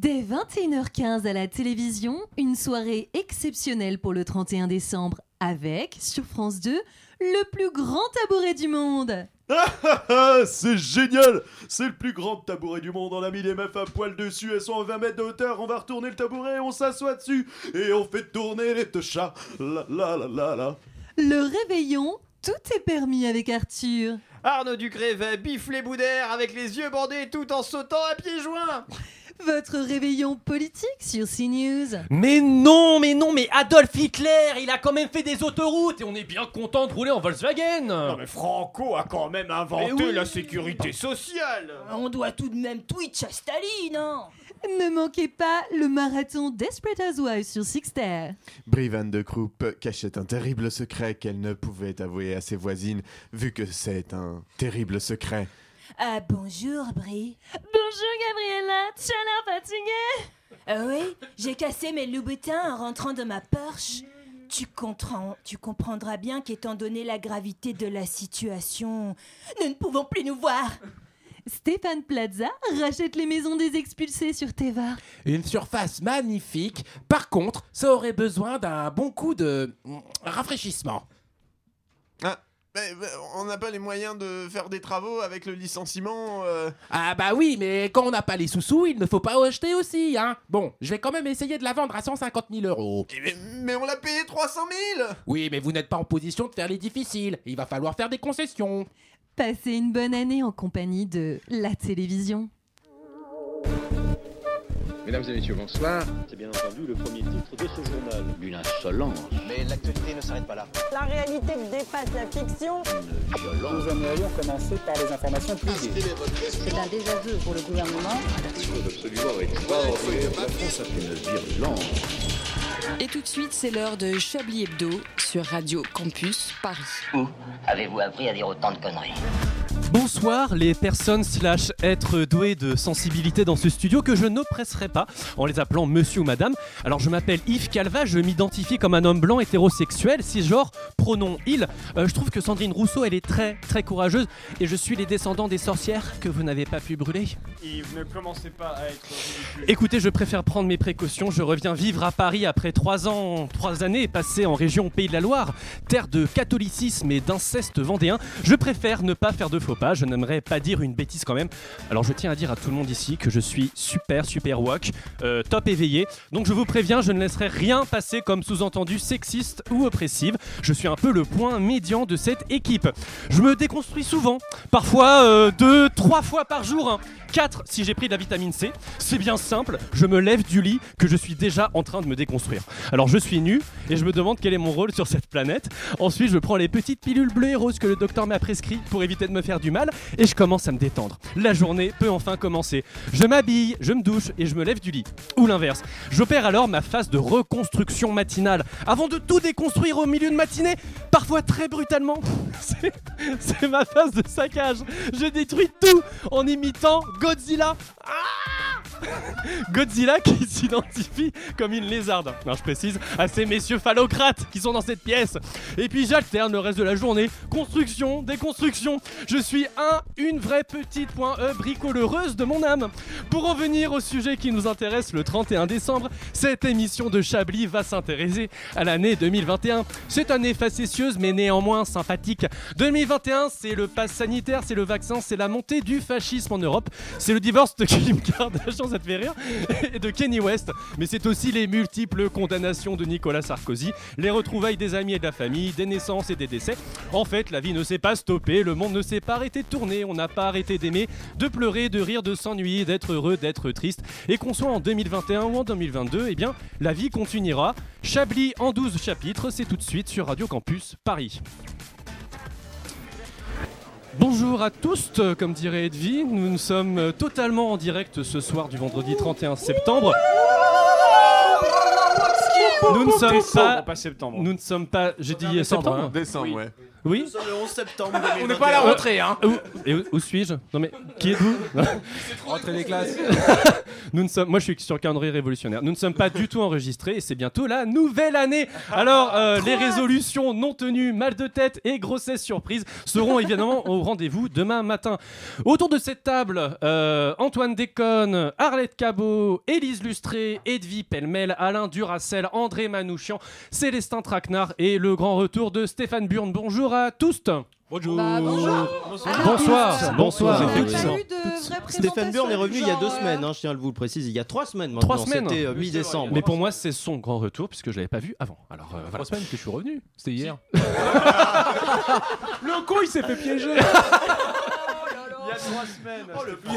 Dès 21h15 à la télévision, une soirée exceptionnelle pour le 31 décembre avec, sur France 2, le plus grand tabouret du monde. Ah, c'est génial C'est le plus grand tabouret du monde, on a mis les meufs à poil dessus, elles sont à 20 mètres de hauteur, on va retourner le tabouret, on s'assoit dessus, et on fait tourner les chats. La la la la la. Le réveillon, tout est permis avec Arthur. Arnaud Ducré va bifler Boudère avec les yeux bandés tout en sautant à pieds joints. Votre réveillon politique sur CNews. Mais non, mais non, mais Adolf Hitler, il a quand même fait des autoroutes et on est bien content de rouler en Volkswagen. Non mais Franco a quand même inventé oui. la sécurité sociale. On doit tout de même Twitch à Staline, hein Ne manquez pas le marathon Desperate Housewives sur Sixter. Brie Van de Kroop cachait un terrible secret qu'elle ne pouvait avouer à ses voisines, vu que c'est un terrible secret. Ah bonjour Brie. Bonjour Gabriella, tu as l'air fatiguée. Ah oui, j'ai cassé mes Louboutins en rentrant dans ma Porsche. Tu, comprends, tu comprendras bien qu'étant donné la gravité de la situation, nous ne pouvons plus nous voir. Stéphane Plaza rachète les maisons des expulsés sur Teva. Une surface magnifique. Par contre, ça aurait besoin d'un bon coup de rafraîchissement. Ah, mais, mais on n'a pas les moyens de faire des travaux avec le licenciement. euh. Ah bah oui, mais quand on n'a pas les sous-sous, il ne faut pas acheter aussi, hein. Bon, je vais quand même essayer de la vendre à 150 000 euros. Eh, Mais, mais on l'a payé 300 000 Oui, mais vous n'êtes pas en position de faire les difficiles. Il va falloir faire des concessions. Passez une bonne année en compagnie de la télévision. Mesdames et messieurs, bonsoir. C'est bien entendu le premier titre de ce journal. Une insolence. Mais l'actualité ne s'arrête pas là. La réalité dépasse la fiction. Nous aimerions commencer par les informations privées. C'est un désaveu pour le gouvernement. Chose absolument extraordinaire. La France a fait une virulence. Et tout de suite, c'est l'heure de Chablis Hebdo sur Radio Campus Paris. Où avez-vous appris à dire autant de conneries? Bonsoir les personnes slash êtres doués de sensibilité dans ce studio que je n'oppresserai pas en les appelant monsieur ou madame. Alors je m'appelle Yves Calva, je m'identifie comme un homme blanc hétérosexuel, cisgenre, pronom il. Euh, je trouve que Sandrine Rousseau elle est très très courageuse et je suis les descendants des sorcières que vous n'avez pas pu brûler. Yves, ne commencez pas à être ridicule. Écoutez, je préfère prendre mes précautions. Je reviens vivre à Paris après trois ans, trois années passées en région Pays de la Loire, terre de catholicisme et d'inceste vendéen. Je préfère ne pas faire de faux pas. Je n'aimerais pas dire une bêtise quand même. Alors je tiens à dire à tout le monde ici que je suis super super woke, euh, top éveillé. Donc je vous préviens, je ne laisserai rien passer comme sous-entendu sexiste ou oppressive. Je suis un peu le point médian de cette équipe. Je me déconstruis souvent, parfois euh, deux, trois fois par jour. hein. 4 si j'ai pris de la vitamine C. C'est bien simple, je me lève du lit que je suis déjà en train de me déconstruire. Alors je suis nu et je me demande quel est mon rôle sur cette planète. Ensuite je prends les petites pilules bleues et roses que le docteur m'a prescrit pour éviter de me faire du mal et je commence à me détendre. La journée peut enfin commencer. Je m'habille, je me douche et je me lève du lit. Ou l'inverse. J'opère alors ma phase de reconstruction matinale avant de tout déconstruire au milieu de matinée, parfois très brutalement. C'est- ma phase de saccage. Je détruis tout en imitant Godzilla. Ah Godzilla qui s'identifie comme une lézarde. Non, je précise à ces messieurs phallocrates qui sont dans cette pièce. Et puis j'alterne le reste de la journée. Construction, déconstruction. Je suis un, une vraie petite point E bricoleuse de mon âme. Pour en venir au sujet qui nous intéresse le 31 décembre, cette émission de Chablis va s'intéresser à l'année 2021. Cette année facétieuse mais néanmoins sympathique. 2021, c'est le pass sanitaire, c'est le vaccin, c'est la montée du fascisme en Europe, c'est le divorce de Kim Kardashian, ça te fait rire, et de Kenny West, mais c'est aussi les multiples condamnations de Nicolas Sarkozy, les retrouvailles des amis et de la famille, des naissances et des décès. En fait, la vie ne s'est pas stoppée, le monde ne s'est pas on n'a pas arrêté d'aimer, de pleurer, de rire, de s'ennuyer, d'être heureux, d'être triste. Et qu'on soit en 2021 ou en 2022, eh bien, la vie continuera. Chablis en 12 chapitres, c'est tout de suite sur Radio Campus Paris. Bonjour à tous, comme dirait Edwy, nous, nous sommes totalement en direct ce soir du vendredi 31 septembre. Nous ne sommes pas, pas septembre. nous ne sommes pas, j'ai dit Décembre, septembre. hein. Décembre, Oui. ouais. Oui Nous sommes le 11 septembre. On n'est pas à la 2021. rentrée, hein. Où, et où, où suis-je Non mais qui êtes-vous Rentrée des classes. Nous ne sommes, moi je suis sur le calendrier révolutionnaire. Nous ne sommes pas du tout enregistrés et c'est bientôt la nouvelle année. Alors euh, les résolutions non tenues, mal de tête et grossesse surprise seront évidemment au rendez-vous demain matin. Autour de cette table, euh, Antoine Déconne, Arlette Cabot, Élise Lustré, Edwy Pellemel, Alain Duracel, André Manouchian, Célestin Traquenard et le grand retour de Stéphane Burn. Bonjour à tous. Bonjour. Bah, bonjour. Bonsoir. Bonsoir. Vraies Stéphane Burn est revenu il y a deux euh, semaines, hein, je tiens à vous le préciser, il y a trois semaines maintenant. Trois semaines. C'était euh, mi-décembre. Mais pour moi, c'est son grand retour puisque je l'avais pas vu avant. Alors euh, voilà. Trois semaines que je suis revenu. C'était hier. Le con, il s'est fait piéger.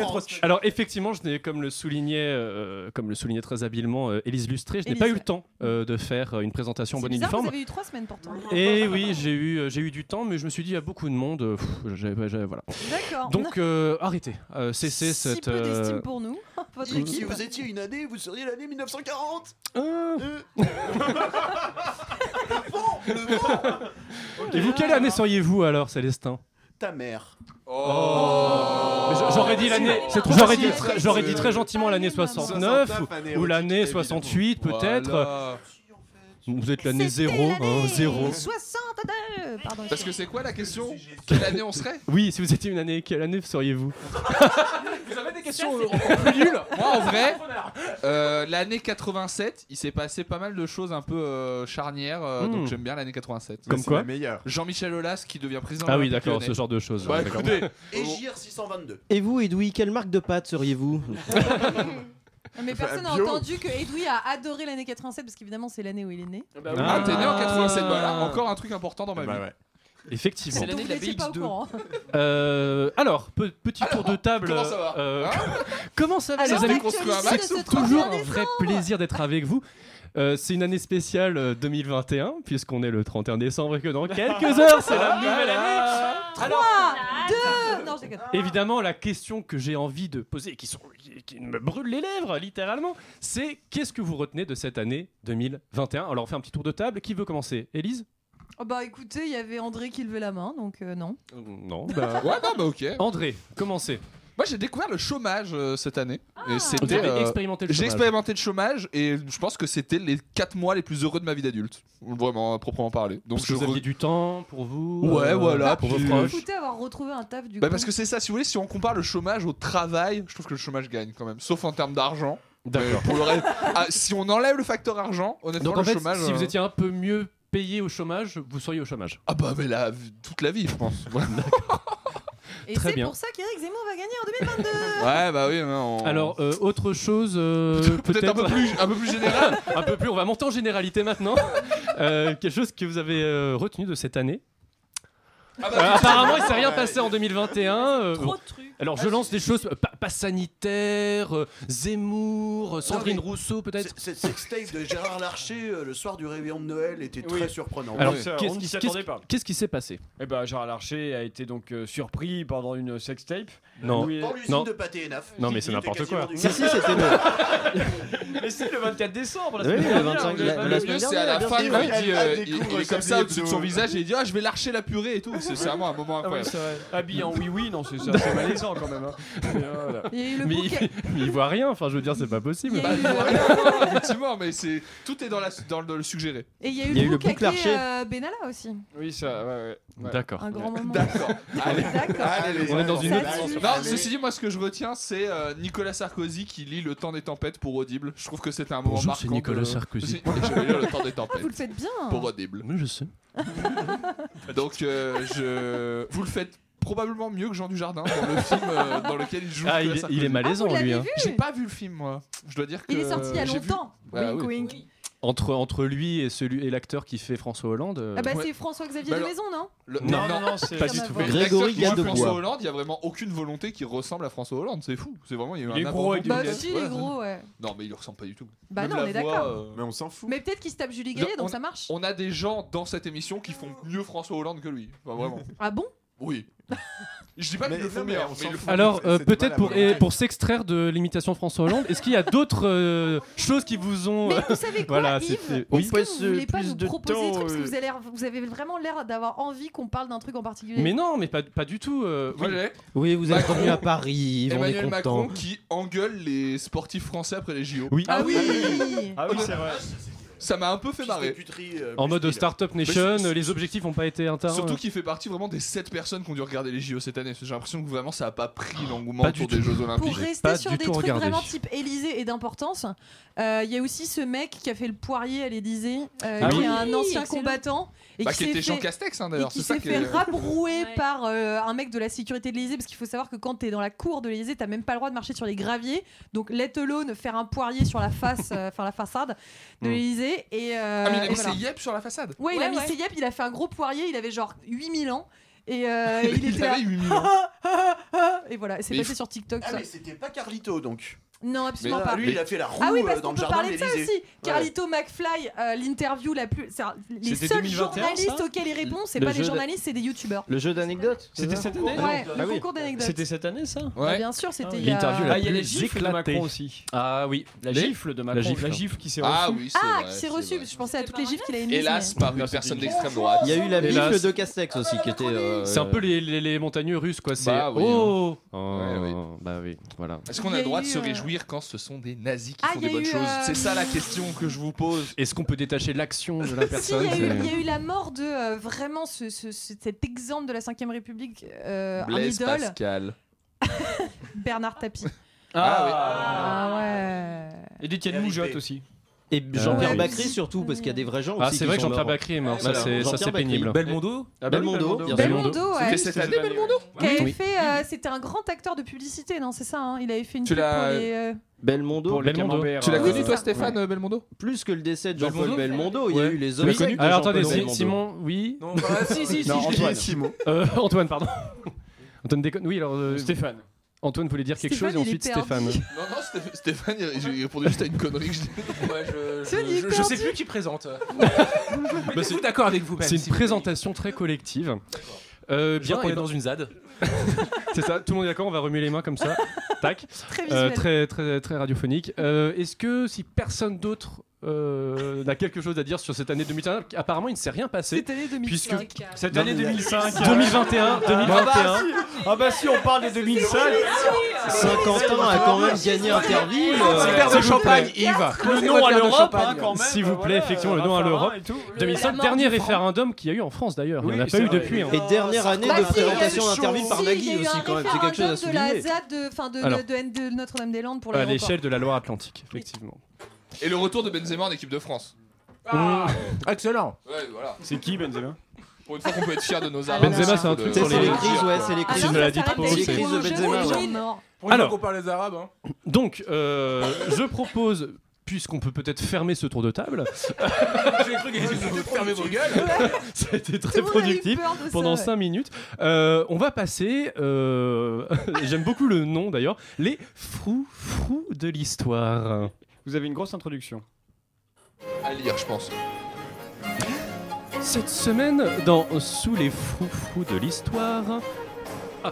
Trois semaines. Alors effectivement, je n'ai, comme le soulignait, euh, comme le soulignait très habilement euh, Élise Lustré, je n'ai pas eu le temps euh, de faire euh, une présentation bonne bizarre, uniforme. vous avez eu trois semaines pourtant. Et oui, j'ai eu, j'ai eu du temps, mais je me suis dit, il y a beaucoup de monde. voilà. D'accord. Donc euh, arrêtez, euh, cessez si cette. peu euh, d'estime pour nous, votre Si vous étiez une année, vous seriez l'année 1940. euh, Euh. Et vous, quelle année seriez-vous alors, Célestin? Ta mère. Mais j'a- J'aurais dit l'année, C'est trop j'aurais dit, très- j'aurais dit très gentiment l'année 69 69, ou, ou année l'année érotique, 68 peut-être. Vous êtes l'année 0, l'année 0. 62 Pardon. Parce que c'est quoi la question Quelle année on serait Oui, si vous étiez une année, quelle année seriez-vous Vous avez des questions encore plus nulles Moi en vrai, euh, l'année 87, il s'est passé pas mal de choses un peu euh, charnières, euh, Hmm. donc j'aime bien l'année 87. Comme quoi meilleur. Jean-Michel Aulas qui devient président Ah de oui, l'Olympique d'accord, ce genre de choses. Bah écoutez, Égir 622. Et vous, Edoui, quelle marque de pâte seriez-vous Mais personne n'a entendu que Edoui a adoré l'année 87 parce qu'évidemment c'est l'année où il est né. ah, t'es né en 87, Ah. voilà, encore un truc important dans ma Bah vie. ouais. Effectivement. C'est l'année de la vous n'étiez pas au BX2. courant. Euh, alors, pe- petit tour de table. comment ça va euh, Hein comment ça va, Alors, les amis construit un l'actualité max de ce Toujours 31 un vrai plaisir d'être avec vous. Euh, c'est une année spéciale euh, 2021, puisqu'on est le 31 décembre et que dans quelques heures, c'est la nouvelle année. 3, 2, non je déconne. Évidemment, la question que j'ai envie de poser, qui, sont, qui, qui me brûle les lèvres, littéralement, c'est qu'est-ce que vous retenez de cette année 2021 Alors, on fait un petit tour de table. Qui veut commencer? Élise? Oh bah écoutez, il y avait André qui levait la main, donc euh, non. Non. bah- Ouais, non, bah ok. André, commencez. Moi j'ai découvert le chômage euh, cette année. et Vous c'était. avez euh, expérimenté le J'ai chômage. expérimenté le chômage et je pense que c'était les 4 mois les plus heureux de ma vie d'adulte. Vraiment, à proprement parler. Donc Parce que je vous re- aviez du temps pour vous Ouais, euh, voilà, Pour vos puis- proches Écoutez avoir retrouvé un taf du Bah coup. parce que c'est ça, si vous voulez, si on compare le chômage au travail, je trouve que le chômage gagne quand même, sauf en termes d'argent. D'accord. Mais Pour le reste, ah, si on enlève le facteur argent, honnêtement, Donc en le fait, chômage. si vous étiez un peu mieux payé au chômage, vous seriez au chômage. Ah bah mais là, toute la vie, je pense. Et très c'est bien. pour ça qu'Éric Zemmour va gagner en 2022. Ouais, bah oui. non, on- Alors, euh, autre chose, euh, peut-être un peu plus, un peu plus général. un peu plus. On va monter en généralité maintenant. Euh, quelque chose que vous avez euh, retenu de cette année Ah bah, Euh, Apparemment, il s'est rien passé en 2021. euh, Trop bon. de trucs. Alors, je lance des choses. pas, pas sanitaire, euh, Zemmour, euh, Sandrine mais Rousseau, peut-être. Cette sextape de Gérard Larcher euh, le soir du réveillon de Noël était Oui. très surprenant. Alors, ça, qu'est-ce on qui- n'y s'attendait qu'est-ce- pas. qu'est-ce qui s'est passé? Eh ben, Gérard Larcher a été donc euh, surpris pendant une sextape. Non. Oui, Dans l'usine Non. de pâté et naf. Non, mais c'est n'importe quoi. Si, si, c'était le. Mais c'est le 24 décembre. La Oui, semaine le dernière, 25 vous avez la- pas la vu Le mieux, semaine c'est à la fin, quand il, dit, euh, il, il est comme ça au-dessus de son visage et il dit Ah, je vais lâcher la purée et tout. C'est c'est vraiment un moment Ah oui, incroyable. c'est vrai. Habillé en oui-oui, non, c'est ça, c'est malaisant quand même. hein. Mais, euh, voilà. Il y a eu le mais, bouquet. mais il voit rien. Enfin, je veux dire, c'est pas possible. Il Bah, voit euh, rien, non, effectivement, mais c'est tout est dans, la, dans, le- dans le suggéré. Et il y a eu Il y a eu le boucle Archer. euh, Benalla aussi. Oui, ça, ouais, ouais. ouais. D'accord. Un grand moment. D'accord. Allez. Allez, On est dans une autre suffit. Non, ceci dit, moi, ce que je retiens, c'est euh, Nicolas Sarkozy qui lit Le temps des tempêtes pour Audible. Je trouve que c'était un moment Bonjour, marquant. c'est Nicolas de- Sarkozy. Je vais lire Le temps des Ah, tempêtes vous le faites bien. pour Audible. Oui, je sais. Donc, euh, je... vous le faites probablement mieux que Jean Dujardin dans le film euh, dans lequel il joue. Ah, il est, Sarkozy. il est Ah, malaisant, l'avez lui. hein. vu J'ai pas vu le film, moi. Je dois dire que. Il est sorti il y a vu- longtemps. Bah wink oui. wink. Entre, entre lui et, celui, et l'acteur qui fait François Hollande. euh, Ah bah Ouais. c'est François-Xavier Bah de Maison, non Le- Non, Non, non, c'est pas du tout. Grégory Gadebois. François Hollande, il y a vraiment aucune volonté qui ressemble à François Hollande, c'est fou. C'est vraiment il y a eu Il un est gros avec Bah si, il est gros, ouais. Non, mais il lui ressemble pas du tout. Bah Même non, on est d'accord. euh, Mais on s'en fout. Mais peut-être qu'il se tape Julie Gaillet, On- donc ça marche. On a des gens dans cette émission qui font mieux François Hollande que lui. Enfin, vraiment. Ah bon? Oui. Je dis pas Mais qu'ils le mais bien. mais le Alors, euh, peut-être pour, et pour s'extraire de l'imitation François Hollande, est-ce qu'il y a d'autres euh, choses qui vous ont. Mais vous savez quoi, voilà, Yves Est-ce Oui. que vous voulez pas nous de proposer des temps, trucs Parce que euh. vous avez, l'air- vous avez vraiment l'air d'avoir envie qu'on parle d'un truc en particulier. Mais non, mais pas, pas du tout. euh, Moi, oui. Oui, vous êtes revenu à Paris, on est Emmanuel content. Macron qui engueule les sportifs français après les JO. Oui. Ah oui Ah oui, c'est vrai. Ça m'a un peu fait marrer. euh, En mode Startup Nation, les objectifs n'ont pas été atteints. Surtout qu'il fait partie vraiment des 7 personnes qui ont dû regarder les JO cette année. J'ai l'impression que vraiment ça a pas pris l'engouement Pas autour du des tout. Jeux Pour Olympiques. rester pas sur du des trucs regardé. vraiment type Élysée et d'importance, euh, il y a aussi ce mec qui a fait le poirier à l'Élysée, euh, Ah qui oui. est un ancien combattant et Bah, qui était Jean fait- Castex hein, et d'ailleurs. qui s'est qui fait rabrouer par euh, un mec de la sécurité de l'Élysée parce qu'il faut savoir que quand t'es dans la cour de l'Élysée t'as même pas le droit de marcher sur les graviers donc let alone faire un poirier sur la face euh, enfin la façade de Hmm. Et, euh, Ah, mais il a mis voilà. ses yep sur la façade. ouais il a Ouais, mis ses yep il a fait un gros poirier il avait genre 8000 ans et euh, il, Il était là avait 8000 ans. et voilà c'est passé il sur TikTok Ah ça. mais c'était pas Carlito donc. Non absolument Mais pas lui il a fait la roue ah oui, parce euh, dans qu'on le peut jardin parler de ça aussi. Carlito McFly, euh, l'interview la plus. Les seuls 2021, journalistes auxquels il répond, c'est pas des de- journalistes, c'est des youtubeurs. Le jeu d'anecdotes C'était cette année Ouais, Ah le oui. concours d'anecdotes. C'était cette année ça Bah, Ouais. bien sûr, c'était il y a. L'interview la Ah, il y a la plus gifle de. Macron aussi. Ah oui. La gifle de Macron. La gifle. gifle, qui s'est Ah reçue. oui, c'est Ah, qui s'est c'est reçu. vrai. Je pensais à toutes les gifs qu'il a émises. Hélas, par une personne d'extrême droite. Il y a eu la bifle de Castex aussi qui était. euh, C'est un peu les, montagneux russes, quoi. C'est oui, oh, Ouais, oui. bah oui, voilà. Est-ce qu'on a le droit de se euh, quand ce sont des nazis qui Ah, font il y des a bonnes eu, choses euh, C'est ça la question que je vous pose. Est-ce qu'on peut détacher l'action de la Si, personne il y, a eu, c'est- il y a eu la mort de euh, vraiment ce, ce- ce- cet exemple de la 5ème République, euh, un Blaise idole, Pascal. Bernard Tapie. Ah, Ah ouais. Et d'Étienne Moujotte aussi. Et Jean-Pierre Ouais. Bacry surtout, parce qu'il y a des vrais gens aussi. Ah, c'est vrai que Jean-Pierre. Bacry est mort. Voilà, Ça, c'est ça, Jean-Pierre c'est Bacry. pénible. Belmondo Ah Belmondo. Belmondo, ouais. C'était cette année, Belmondo euh, c'était un grand acteur de publicité, non C'est ça, hein il avait fait une Tu pub pour l'as- les. euh, Belmondo. Belmondo. Tu l'as euh, connu toi. Stéphane euh, Belmondo? Plus que le décès de Jean-Paul Belmondo Belmondo, il y a eu les de Alors attendez, si- Belmondo. Simon, oui. Non, bah, si, si, si. Non, Antoine. Simon. Euh, Antoine, pardon. Antoine déconne. Oui, alors. euh, Stéphane. Antoine voulait dire quelque Stéphane, chose et ensuite. Stéphane. Non, non, Sté- Stéphane, il, il répondait juste à une connerie que je dis. Ouais, je, C'est je, je- sais plus qui présente. Bah, Êtes-vous d'accord avec vous-même C'est une vous présentation très collective. Euh, bien, qu'on et est dans une ZAD. c'est ça. Tout le monde est d'accord. On va remuer les mains comme ça. Tac. Très Euh, très très très radiophonique. Euh, Est-ce que si personne d'autre euh, n'a quelque chose à dire sur cette année 2021, apparemment il ne s'est rien passé. Cette année 2005. Puisque Cette Non, année mais- 2005. 2021, 2021. Ah bah si, on parle de 2005. Saint-Quentin a quand même gagné Interville. euh, Super de champagne. Yves. Le nom à l'Europe, hein, quand même. S'il vous plaît, voilà, effectivement, le nom à l'Europe. et tout. 2005, mort dernier référendum qu'il y a eu en France d'ailleurs. Il n'y en a pas eu vrai. depuis. hein. Et dernière année Bah de a eu présentation d'Interville par Nagui a aussi quand même. C'est quelque chose à référendum de la souligner. ZAD de, enfin, de, Notre-Dame-des-Landes pour À l'échelle de la Loire-Atlantique, effectivement. Et le retour de Benzema en équipe de France. Mmh. Excellent. Ouais, voilà. C'est qui Benzema? Pour une fois qu'on peut être fier de nos armes. Benzema, c'est un truc sur c'est les- les crises, ouais, c'est les Ah crises. C'est non, une ça maladie de s'arrête peau, avec c'est- les Crise de Benzema, les ouais. gens morts. Pour une Alors. fois qu'on parle des Arabes. Hein. Donc, euh, je propose, puisqu'on peut peut-être fermer ce tour de table, J'ai cru qu'ils allaient fermer vos gueules. ça a été très productif. Pendant ouais. 5 minutes, Euh, on va passer, euh, j'aime beaucoup le nom d'ailleurs, les frou frou de l'histoire. Vous avez une grosse introduction. À lire, je pense. Cette semaine, dans Sous les froufrous de l'histoire, ah,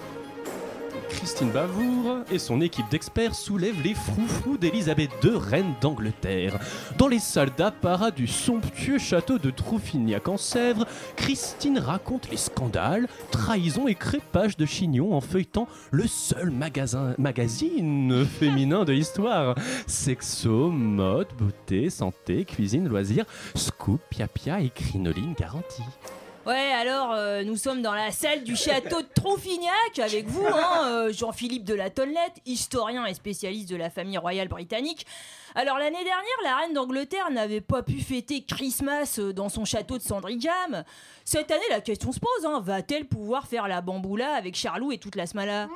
Christine Bavour et son équipe d'experts soulèvent les froufrous d'Élisabeth II, reine d'Angleterre. Dans les salles d'apparat du somptueux château de Trouffignac en Sèvres, Christine raconte les scandales, trahisons et crépages de Chignon en feuilletant le seul magasin, magazine féminin de l'histoire. Sexo, mode, beauté, santé, cuisine, loisirs, scoop, pia-pia et crinoline garantie. Ouais, alors euh, nous sommes dans la salle du château de Tronfignac avec vous, hein, euh, Jean-Philippe de la Tonnelette, historien et spécialiste de la famille royale britannique. Alors l'année dernière, la reine d'Angleterre n'avait pas pu fêter Christmas euh, dans son château de Sandringham. Cette année, la question se pose, hein, va-t-elle pouvoir faire la bamboula avec Charlot et toute la smala?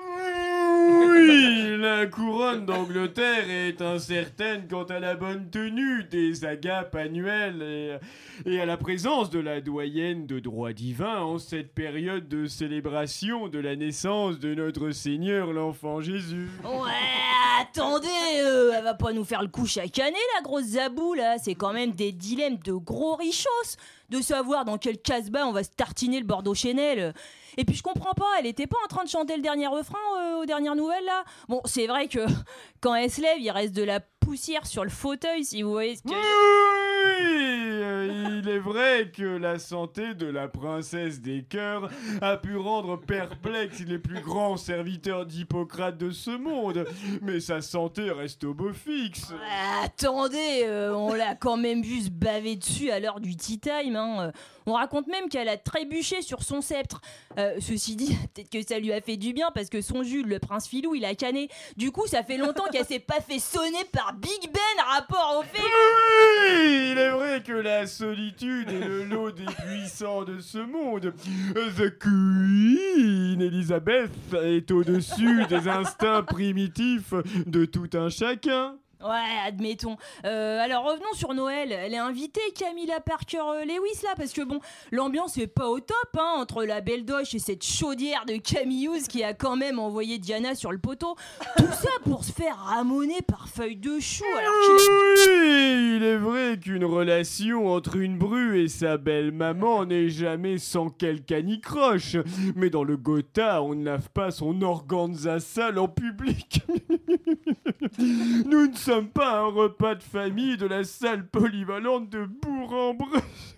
Oui, la couronne d'Angleterre est incertaine quant à la bonne tenue des agapes annuelles et, à la présence de la doyenne de droit divin en cette période de célébration de la naissance de notre Seigneur l'enfant Jésus. Ouais, attendez, euh, elle va pas nous faire le coup chaque année, la grosse zabou, là. C'est quand même des dilemmes de gros richos. de savoir dans quel casse-bas on va se tartiner le Bordeaux Chanel. Et puis je comprends pas, elle était pas en train de chanter le dernier refrain euh, aux dernières nouvelles là Bon, c'est vrai que quand elle se lève, il reste de la poussière sur le fauteuil, si vous voyez ce que. Oui, euh, il est vrai que la santé de la princesse des cœurs a pu rendre perplexe les plus grands serviteurs d'Hippocrate de ce monde, mais sa santé reste au beau fixe. Ah, Attendez, euh, on l'a quand même vu se baver dessus à l'heure du tea time. hein. Euh, On raconte même qu'elle a trébuché sur son sceptre. Euh, ceci dit, peut-être que ça lui a fait du bien parce que son Jules, le prince Filou, il a canné. Du coup, ça fait longtemps qu'elle s'est pas fait sonner par Big Ben rapport au fait. Oui, il est vrai que la solitude est le lot des puissants de ce monde. The Queen Elizabeth est au-dessus des instincts primitifs de tout un chacun. Ouais, admettons. Euh, alors revenons sur Noël. Elle est invitée Camilla Parker euh, Lewis là parce que bon, l'ambiance est pas au top hein, entre la belle doche et cette chaudière de Camille Hughes qui a quand même envoyé Diana sur le poteau. Tout ça pour se faire ramoner par feuille de chou alors Oui, il est vrai qu'une relation entre une bru et sa belle maman n'est jamais sans quelque anicroche. Mais dans le Gotha, on ne lave pas son organza sale en public. Nous ne sommes pas un repas de famille de la salle polyvalente de Bourg-en-Bresse.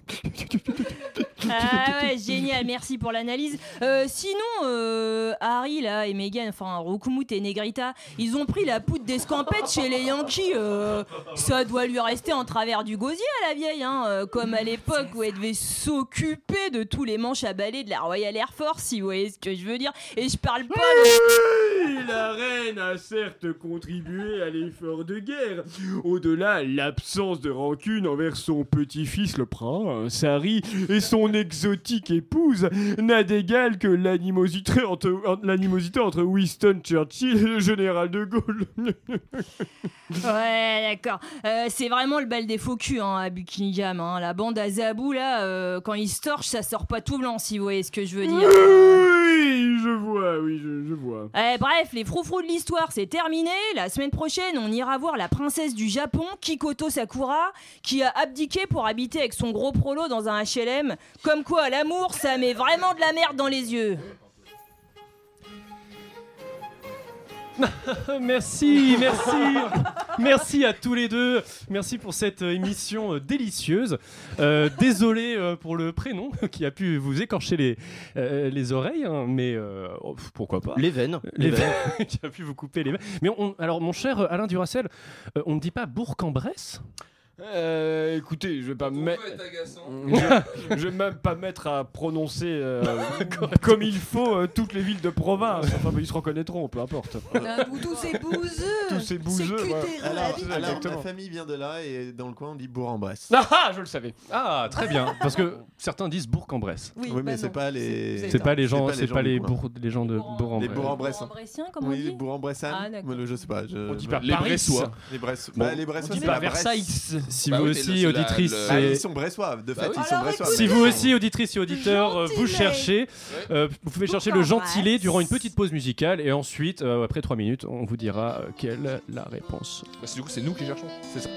Ah ouais, génial, merci pour l'analyse. Euh, sinon, euh, Harry là et Meghan, enfin Rokumut et Negrita, ils ont pris la poudre d'escampette chez les Yankees. euh, ça doit lui rester en travers du gosier à la vieille, hein, comme à l'époque où elle devait s'occuper de tous les manches à balai de la Royal Air Force, si vous voyez ce que je veux dire. Et je parle pas de... Oui, la reine a certes contribué à l'effort de guerre. Au-delà, l'absence de rancune envers son petit-fils, le prince Harry, et son exotique épouse n'a d'égal que l'animosité entre, entre- l'animosité entre Winston Churchill et le général de Gaulle. Ouais, d'accord. Euh, c'est vraiment le bal des faux culs hein, à Buckingham. hein. La bande à Zabou, là, euh, quand il se torche, ça sort pas tout blanc, si vous voyez ce que je veux dire. oui, je vois, oui, je, vois. Eh, bref, les froufrous de l'histoire, c'est terminé. La semaine prochaine, on ira voir la princesse du Japon, Kikoto Sakura, qui a abdiqué pour habiter avec son gros prolo dans un HLM. Comme quoi, l'amour, ça met vraiment de la merde dans les yeux. merci, merci, merci à tous les deux. Merci pour cette euh, émission euh, délicieuse. Euh, désolé pour le prénom qui a pu vous écorcher les, euh, les oreilles, hein, mais euh, oh, pourquoi pas Les veines. Les Les veines qui a pu vous couper les veines. Mais on- alors, mon cher Alain Duracel, on ne dit pas Bourg-en-Bresse? Euh, écoutez, je vais pas me mettre. Je, je vais même pas mettre à prononcer euh, comme il faut euh, toutes les villes de province. Enfin, mais ils se reconnaîtront, peu importe. Ou tous ces bouseux. Tous ces bouseux. C'est cuté, Alors, alors, ma famille vient de là et dans le coin on dit Bourg-en-Bresse. Ah, ah, je le savais. Ah, très bien. Parce que certains disent Bourg-en-Bresse. Oui, Oui, bah mais c'est non. pas les. C'est pas les gens, c'est pas les, bourg- les gens de Les Bourg-en-Bresse. Bourg-en-Bresse. Bourg-en-Bressien, comme on Oui, dit les Bourg-en-Bressanes. Ah, je sais pas. On dit pas Les. Bressois. Les Bressois. Bah, les Bressois, On dit c'est pas. Versailles. Si Bah vous oui, aussi, la- auditrice, le- Ah, et- ils sont Bressois. De Bah fait, oui. ils sont Alors, Bressois. Si mais- vous aussi, auditrices et auditeurs, euh, vous cherchez, euh, vous pouvez chercher le gentilé durant une petite pause musicale et ensuite, euh, après 3 minutes, on vous dira euh, quelle est la réponse. Bah, c'est- du coup, c'est nous qui cherchons. C'est ça.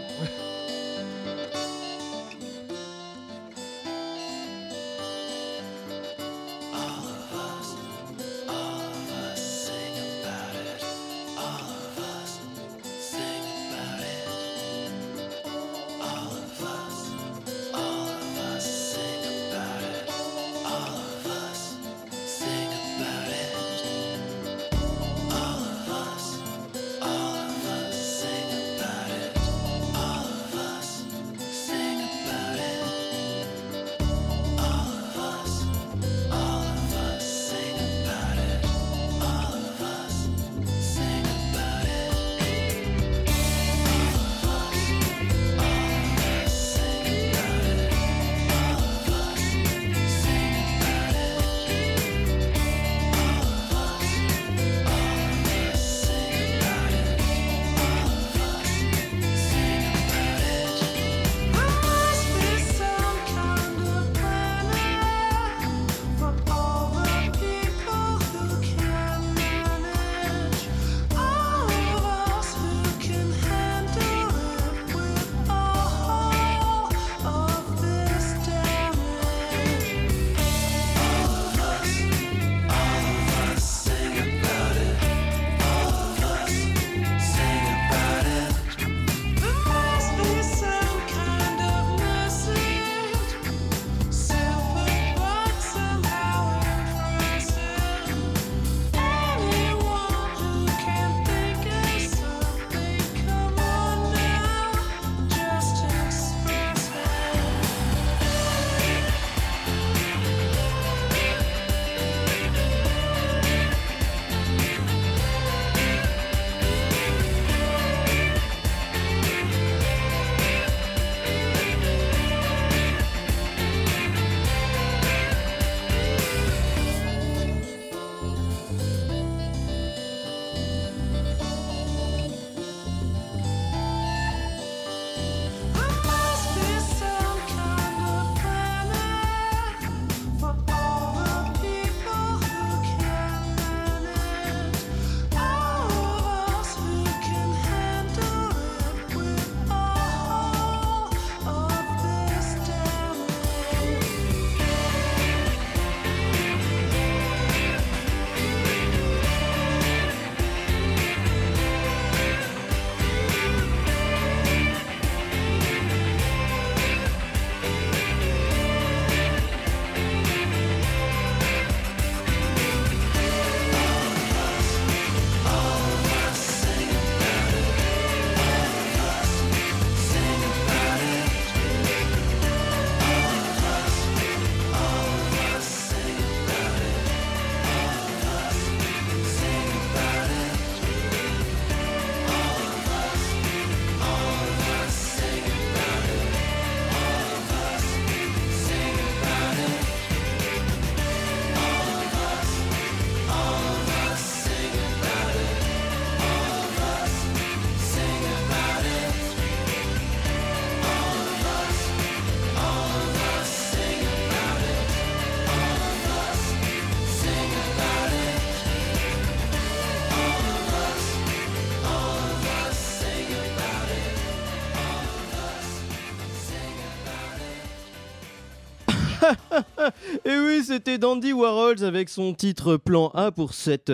Oui, c'était Dandy Warhols avec son titre Plan A pour cette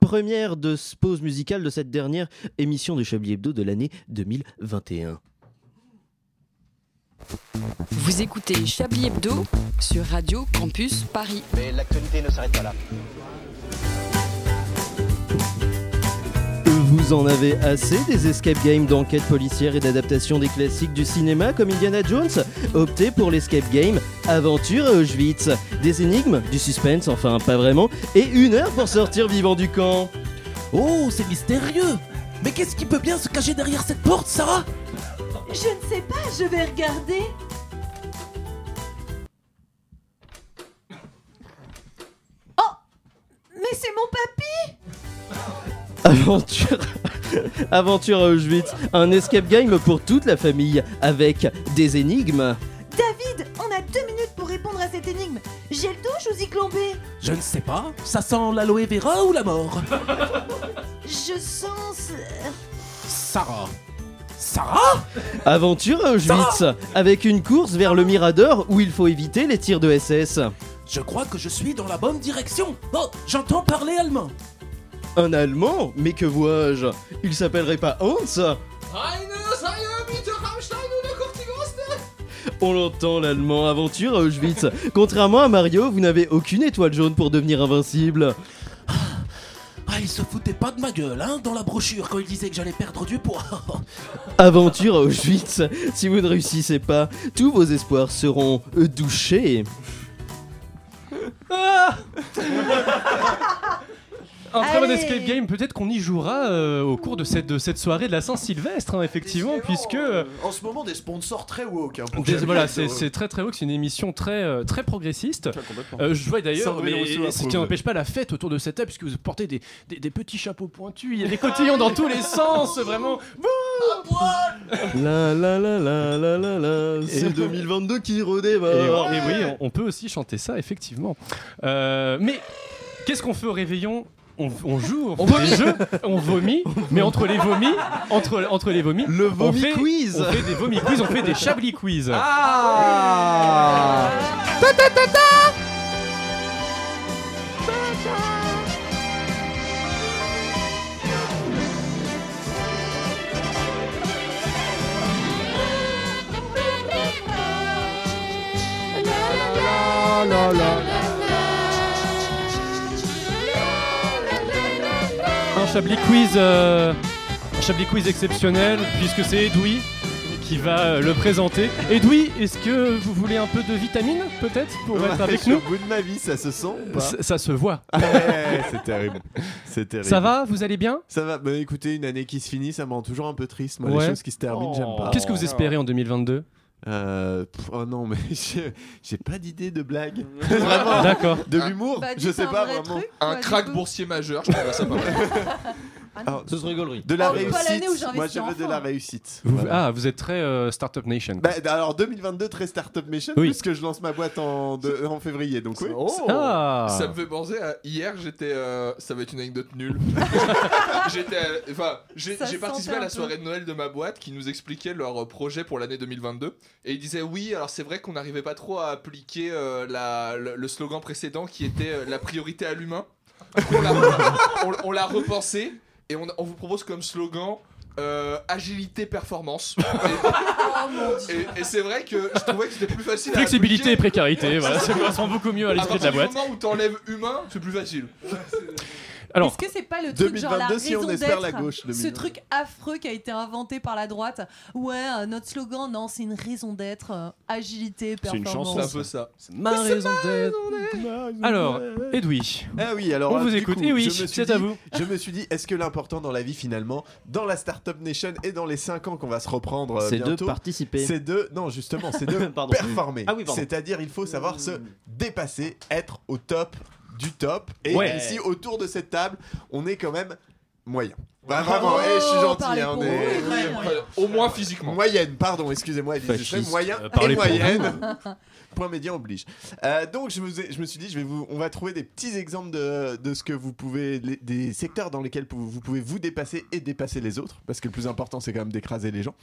première de pause musicale de cette dernière émission de Chablis Hebdo de l'année 2021. Vous écoutez Chablis Hebdo sur Radio Campus Paris. Mais l'actualité ne s'arrête pas là. Vous en avez assez des escape games d'enquête policière et d'adaptation des classiques du cinéma comme Indiana Jones? Optez pour l'escape game Aventure à Auschwitz. Des énigmes, du suspense, enfin pas vraiment, et une heure pour sortir vivant du camp. Oh, c'est mystérieux Mais qu'est-ce qui peut bien se cacher derrière cette porte, Sarah? Je ne sais pas, je vais regarder. Oh Mais c'est mon papy Aventure... Aventure à Auschwitz, un escape game pour toute la famille, avec des énigmes. David, on a deux minutes pour répondre à cette énigme. Gel douche ou Zyklon B Je ne sais pas, ça sent l'aloe vera ou la mort? Je sens... Sarah. Sarah? Aventure à Auschwitz, avec une course vers le Mirador où il faut éviter les tirs de SS. Je crois que je suis dans la bonne direction. Oh, j'entends parler allemand Un Allemand Mais que vois-je? Il s'appellerait pas Hans? On l'entend l'allemand aventure à Auschwitz. Contrairement à Mario, vous n'avez aucune étoile jaune pour devenir invincible. Ah, il se foutait pas de ma gueule, hein, dans la brochure, quand il disait que j'allais perdre du poids Aventure à Auschwitz. Si vous ne réussissez pas, tous vos espoirs seront euh, douchés. Ah Un très bon escape game, peut-être qu'on y jouera euh, au cours de cette, de cette soirée de la Saint-Sylvestre, hein, effectivement, puisque... euh, En ce moment, des sponsors très woke. Hein, pour Des- Chablis voilà, c'est c'est très très woke, c'est une émission très euh, très progressiste. Euh, je vois d'ailleurs, mais ce qui n'empêche pas la fête autour de cette table, puisque vous portez des, des, des petits chapeaux pointus, il y a des cotillons dans tous les sens, vraiment. La la la la la la la. C'est 2022 qui Et, redémarre. et oui, on, on peut aussi chanter ça, effectivement. Euh, mais qu'est-ce qu'on fait au réveillon? On, on joue, on, fait des jeux, on vomit, mais entre les vomis, entre, entre les vomis, Le on vomi fait, quiz. on fait des vomis quiz, on fait des chablis quiz. Ah. Un Chablis quiz, euh, un Chablis quiz exceptionnel puisque c'est Edoui qui va euh, le présenter. Edoui, est-ce que vous voulez un peu de vitamine peut-être pour être avec nous au bout de ma vie, ça se sent ou pas ça, ça se voit. Ouais, c'est terrible. C'est terrible. Ça va Vous allez bien Ça va. Bah écoutez, une année qui se finit, ça me rend toujours un peu triste. Moi, Ouais. les choses qui se terminent, j'aime pas. Qu'est-ce que vous espérez en 2022 Euh, pff, oh non, mais j'ai pas d'idée de blague. Vraiment. D'accord. De l'humour Bah, Je sais pas vrai vraiment. truc, Un crack coup. boursier majeur, je trouve ça pas mal. Alors, Ce serait gaulerie. de la Oh, où réussite. Moi, investi je veux de enfant. la réussite. Vous- Voilà. Ah, vous êtes très euh, Startup Nation. Bah, alors 2022 très Startup Nation Oui. puisque je lance ma boîte en, de- en février donc oui. Ah Ça me fait penser à hier, j'étais. euh, ça va être une anecdote nulle. j'étais. à- Enfin, j'ai Ça j'ai se participé sentait à la peu. soirée de Noël de ma boîte qui nous expliquait leur euh, projet pour l'année 2022. Et ils disaient oui, alors c'est vrai qu'on n'arrivait pas trop à appliquer euh, la, le, le slogan précédent qui était euh, la priorité à l'humain. on l'a on- on l'a repensé et on, on vous propose comme slogan. euh, agilité performance et, et- et c'est vrai que je trouvais que c'était plus facile à Flexibilité et précarité, voilà, ça correspond beaucoup mieux à l'esprit de partir la du boîte. moment où t'enlèves humain c'est plus facile Alors, Est-ce que c'est pas le truc genre la 2022 si on raison espère la d'être gauche, Ce 2022. truc affreux qui a été inventé par la droite. Ouais, euh, notre slogan, non, c'est une raison d'être, euh, agilité, C'est une performance. chanson, c'est un peu ça ma raison d'être. Alors, Edoui, Ah oui, alors on euh, vous écoute. coup, Et oui, c'est à vous. Je me suis dit, est-ce que l'important dans la vie finalement, dans la Startup Nation et dans les 5 ans qu'on va se reprendre euh, C'est de bientôt, participer. c'est de non justement, c'est de Pardon. performer. Ah oui, pardon. C'est-à-dire, il faut savoir se dépasser, être au top du top. Et ici, autour de cette table, on est quand même moyen. Bah, vraiment, eh, je suis gentil. on hein, est- Au moins physiquement. Moyenne, pardon, excusez-moi, Elise Duchet, Fasciste. moyen euh, et moyenne. Point médian oblige. Euh, donc je me, suis dit, on va trouver des petits exemples de, ce que vous pouvez, des secteurs dans lesquels vous, pouvez vous dépasser et dépasser les autres, parce que le plus important c'est quand même d'écraser les gens.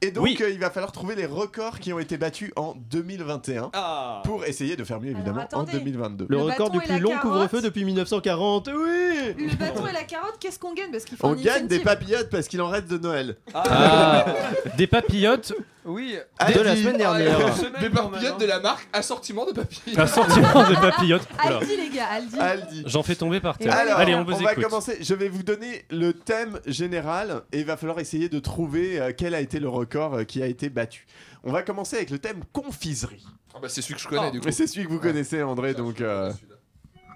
Et donc euh, il va falloir trouver les records qui ont été battus en 2021 ah. pour essayer de faire mieux évidemment en 2022. Le, record du plus long couvre-feu depuis 1940, oui. Le bâton et la carotte, qu'est-ce qu'on gagne? Parce qu'il faut On gagne des papillotes parce qu'il en reste de Noël. Ah. Des papillotes oui. Ah, de la semaine ah, dernière. Des papillotes de la hein. marque Assortiment de papillotes. Assortiment de papillotes. Aldi, les gars, Aldi. Aldi. J'en fais tomber par terre. Alors, Allez, on, va commencer. Je vais vous donner le thème général et il va falloir essayer de trouver euh, quel a été le record euh, qui a été battu. On va commencer avec le thème confiserie. Ah, bah, c'est celui que je connais, oh. du coup. C'est celui que vous connaissez, André, donc. Euh...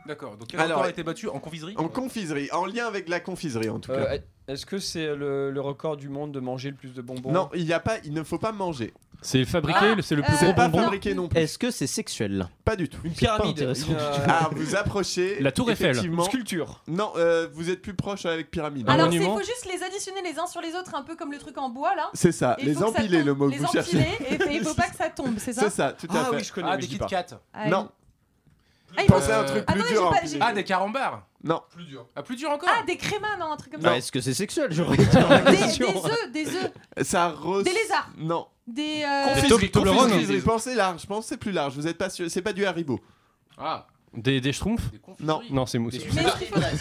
D'accord, donc quel Alors, record a été battu en confiserie En confiserie, en lien avec la confiserie en tout euh, cas. Est-ce que c'est le, record du monde de manger le plus de bonbons Non, il y a pas, il ne faut pas manger. C'est fabriqué, ah. c'est le plus gros pas bonbon. fabriqué non plus. Est-ce que c'est sexuel Pas du tout. Une pyramide. Euh, ah, vous approchez. La tour Eiffel. Sculpture. Non, euh, vous êtes plus proche avec pyramide. Alors, il faut juste les additionner les uns sur les autres, un peu comme le truc en bois là. C'est ça, les empiler, le mot que vous cherchez. Les empiler, et il faut pas que ça tombe, c'est ça C'est ça, tout à ah, fait. Ah oui, je connais. Ah, des Kit ah Non. Ah, il Pensez à un truc ah, ah, des carambars Non, Plus dur. Ah, plus dur encore Ah, des crémas, non, un truc comme ça. Bah, est-ce que c'est sexuel Des, œufs, des œufs, des lézards, Non. des. euh, Des Confit- Toblerones. Confit- Confit- Pensez large, pensez plus large. Vous êtes pas sûr, c'est pas du Haribo. Ah, Des, des schtroumpfs. Non. Non, c'est mousse.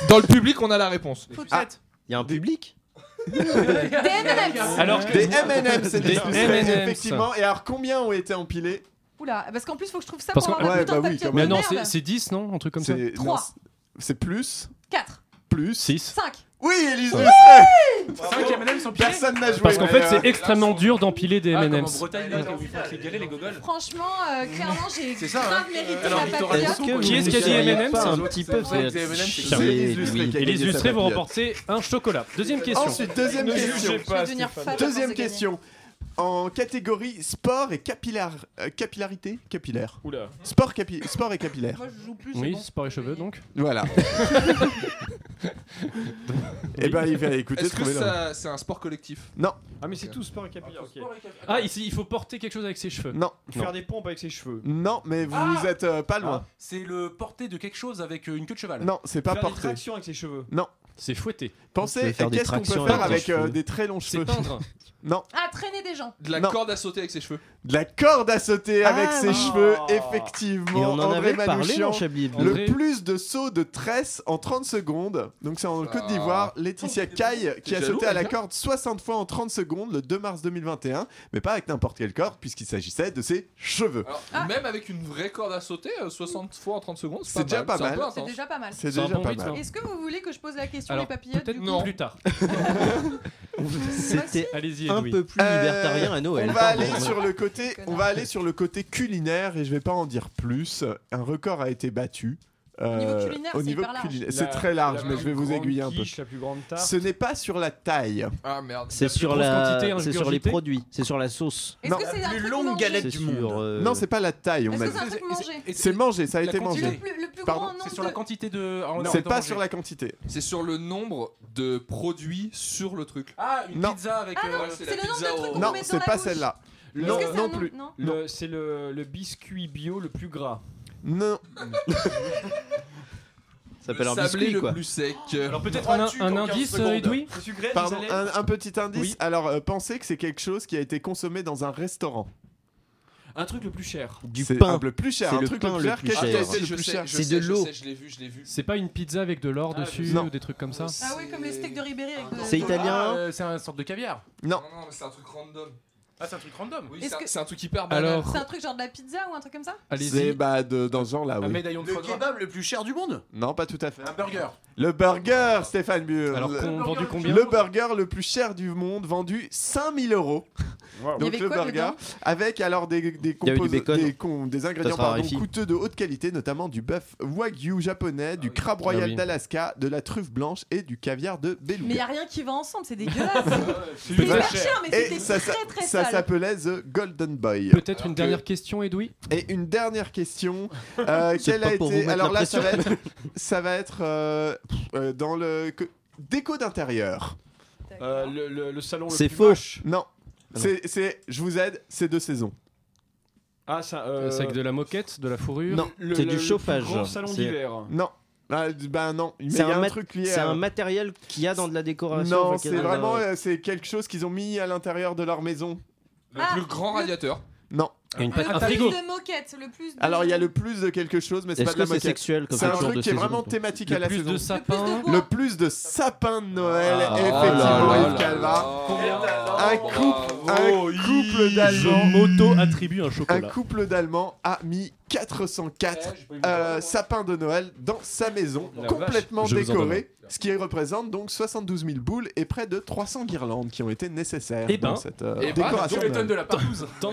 Dans le public, on a la réponse. Faut- Il ah, y a un public Des M&M's. Alors que- Des M&M, c'est des effectivement. Et alors combien ont été empilés? Oula, parce qu'en plus, faut que je trouve ça Mais non, c'est 10, non C'est- 3, C'est plus, 4, plus. 6 5. Oui, Élise Ouais. Lucet Personne n'a joué. Parce qu'en fait, c'est euh, extrêmement dur d'empiler des Franchement, euh, clairement, j'ai hein. grave mérité la Qui est-ce qui a dit M&M's un petit peu un chocolat. Deuxième oh, question. Question. Deuxième question en catégorie sport et capillar, euh, capillarité capillaire. Oula. Sport, capi- sport et capillaire. Oui, sport et cheveux donc. Voilà. et eh ben, il va écouter. Est-ce que c'est un sport collectif? Non, Ah, mais c'est tout sport et capillaire. Ah, ici, il faut porter quelque chose avec ses cheveux. non, Faire des pompes avec ses cheveux. non, mais vous ah êtes euh, pas loin. Ah, c'est le porter de quelque chose avec euh, une queue de cheval. Non, c'est pas Faire des avec ses cheveux. Non. C'est fouetter. Pensez, Tu veux faire qu'est-ce qu'on peut faire avec des très longs C'est cheveux. Non. Ah, traîner des gens. De la corde à sauter avec ses cheveux. De la corde à sauter ah, avec ses cheveux, effectivement. Et on en avait parlé, Manouchian. Chablis. Le plus de sauts de tresse en 30 secondes. Donc c'est en ah. Côte d'Ivoire, Laetitia oh, Caille qui a sauté à la corde 60 fois en 30 secondes le 2 mars 2021, mais pas avec n'importe quelle corde puisqu'il s'agissait de ses cheveux. Alors, ah. Même avec une vraie corde à sauter, euh, 60 fois en 30 secondes, C'est déjà pas mal. C'est déjà pas mal. C'est déjà pas mal. Est-ce que vous voulez que je pose la question, Alors, les papillotes peut-être plus tard. C'était Allez-y un peu plus libertarien à euh, Noël. On va aller sur le côté, culinaire et je ne vais pas en dire plus. Un record a été battu au niveau euh, culinaire, c'est hyper c'est La- très large, la mais je vais vous aiguiller un peu. La plus grande tarte. Ce n'est pas sur la taille. Ah merde. C'est sur, la... quantité hein, c'est sur les produits, c'est sur la sauce. Est-ce Non, que c'est un truc longue galette du sur, monde. euh, Non, c'est pas la taille. On Est-ce a que c'est un truc mangé C'est mangé, ça a été mangé. le plus grand C'est sur la quantité de. C'est pas sur la quantité. C'est sur le nombre de produits sur le truc. Ah, une pizza avec. Ah non, euh, c'est le Non, pas celle-là. le- non plus. Non, Le- C'est le biscuit bio le plus gras. Non. Ça s'appelle un biscuit, le quoi. plus sec. Alors peut-être un, un indice, Edoui un, petit indice. Alors euh, pensez que c'est quelque chose qui a été consommé dans un restaurant. Un truc le plus cher. Du pain. le plus cher, un truc pain le plus cher. C'est de l'eau. C'est pas une pizza avec de l'or dessus ou des trucs comme ça Ah oui, comme les steaks de Ribéry C'est italien. c'est une sorte de caviar. Non, non, mais c'est un truc random. Ah, c'est un truc random. Oui, c'est un truc hyper banal. C'est un truc genre de la pizza ou un truc comme ça C'est bah, de, dans ce genre là. Un médaillon de Le kebab le plus cher du monde Non, pas tout à fait. Un burger. Le burger, Stéphane Bure. Alors, le vendu combien Le burger le plus cher du monde, vendu 5000 euros. Donc le burger, avec alors des, des, des, ingrédients pardon, coûteux de haute qualité, notamment du bœuf wagyu japonais, du ah crabe royal ah d'Alaska, de la truffe blanche et du caviar de beluga. Mais y a rien qui va ensemble, c'est dégueulasse. c'est hyper cher, mais c'était très très sale s'appelait The Golden Boy. Peut-être une dernière question, Edoui? Et une dernière question. Euh, quelle a été. Alors là, ça va être, euh, euh, dans le. Déco d'intérieur. le, salon. C'est plus faux. moche. Non. Ah c'est, je vous aide, c'est deux saisons. Ah, ça. C'est avec de la moquette, de la fourrure? Non. C'est du le chauffage. grand salon d'hiver. Non. Ah, bah non, C'est un, truc c'est un matériel qu'il y a dans de la décoration. Non, c'est vraiment c'est quelque chose qu'ils ont mis à l'intérieur de leur maison. Le plus grand radiateur. Non. Et une Le un plus frigo. de moquettes, le plus de... Alors il y a le plus de quelque chose, mais c'est Est-ce pas de la c'est moquette. sexuel comme C'est un truc qui est vraiment thématique à Le la plus saison. de sapins. Le plus de sapins de Noël, Ah, effectivement, là, Yves Calva. Un couple, un couple Je d'Allemands. m'auto-attribue un Un chocolat. couple d'Allemands a mis 404 euh, sapins de Noël dans sa maison, La complètement en décorés, ce qui représente donc 72 000 boules et près de 300 guirlandes qui ont été nécessaires Eh dans ben, cette euh, Et bah, décoration. tous les de la. Tant,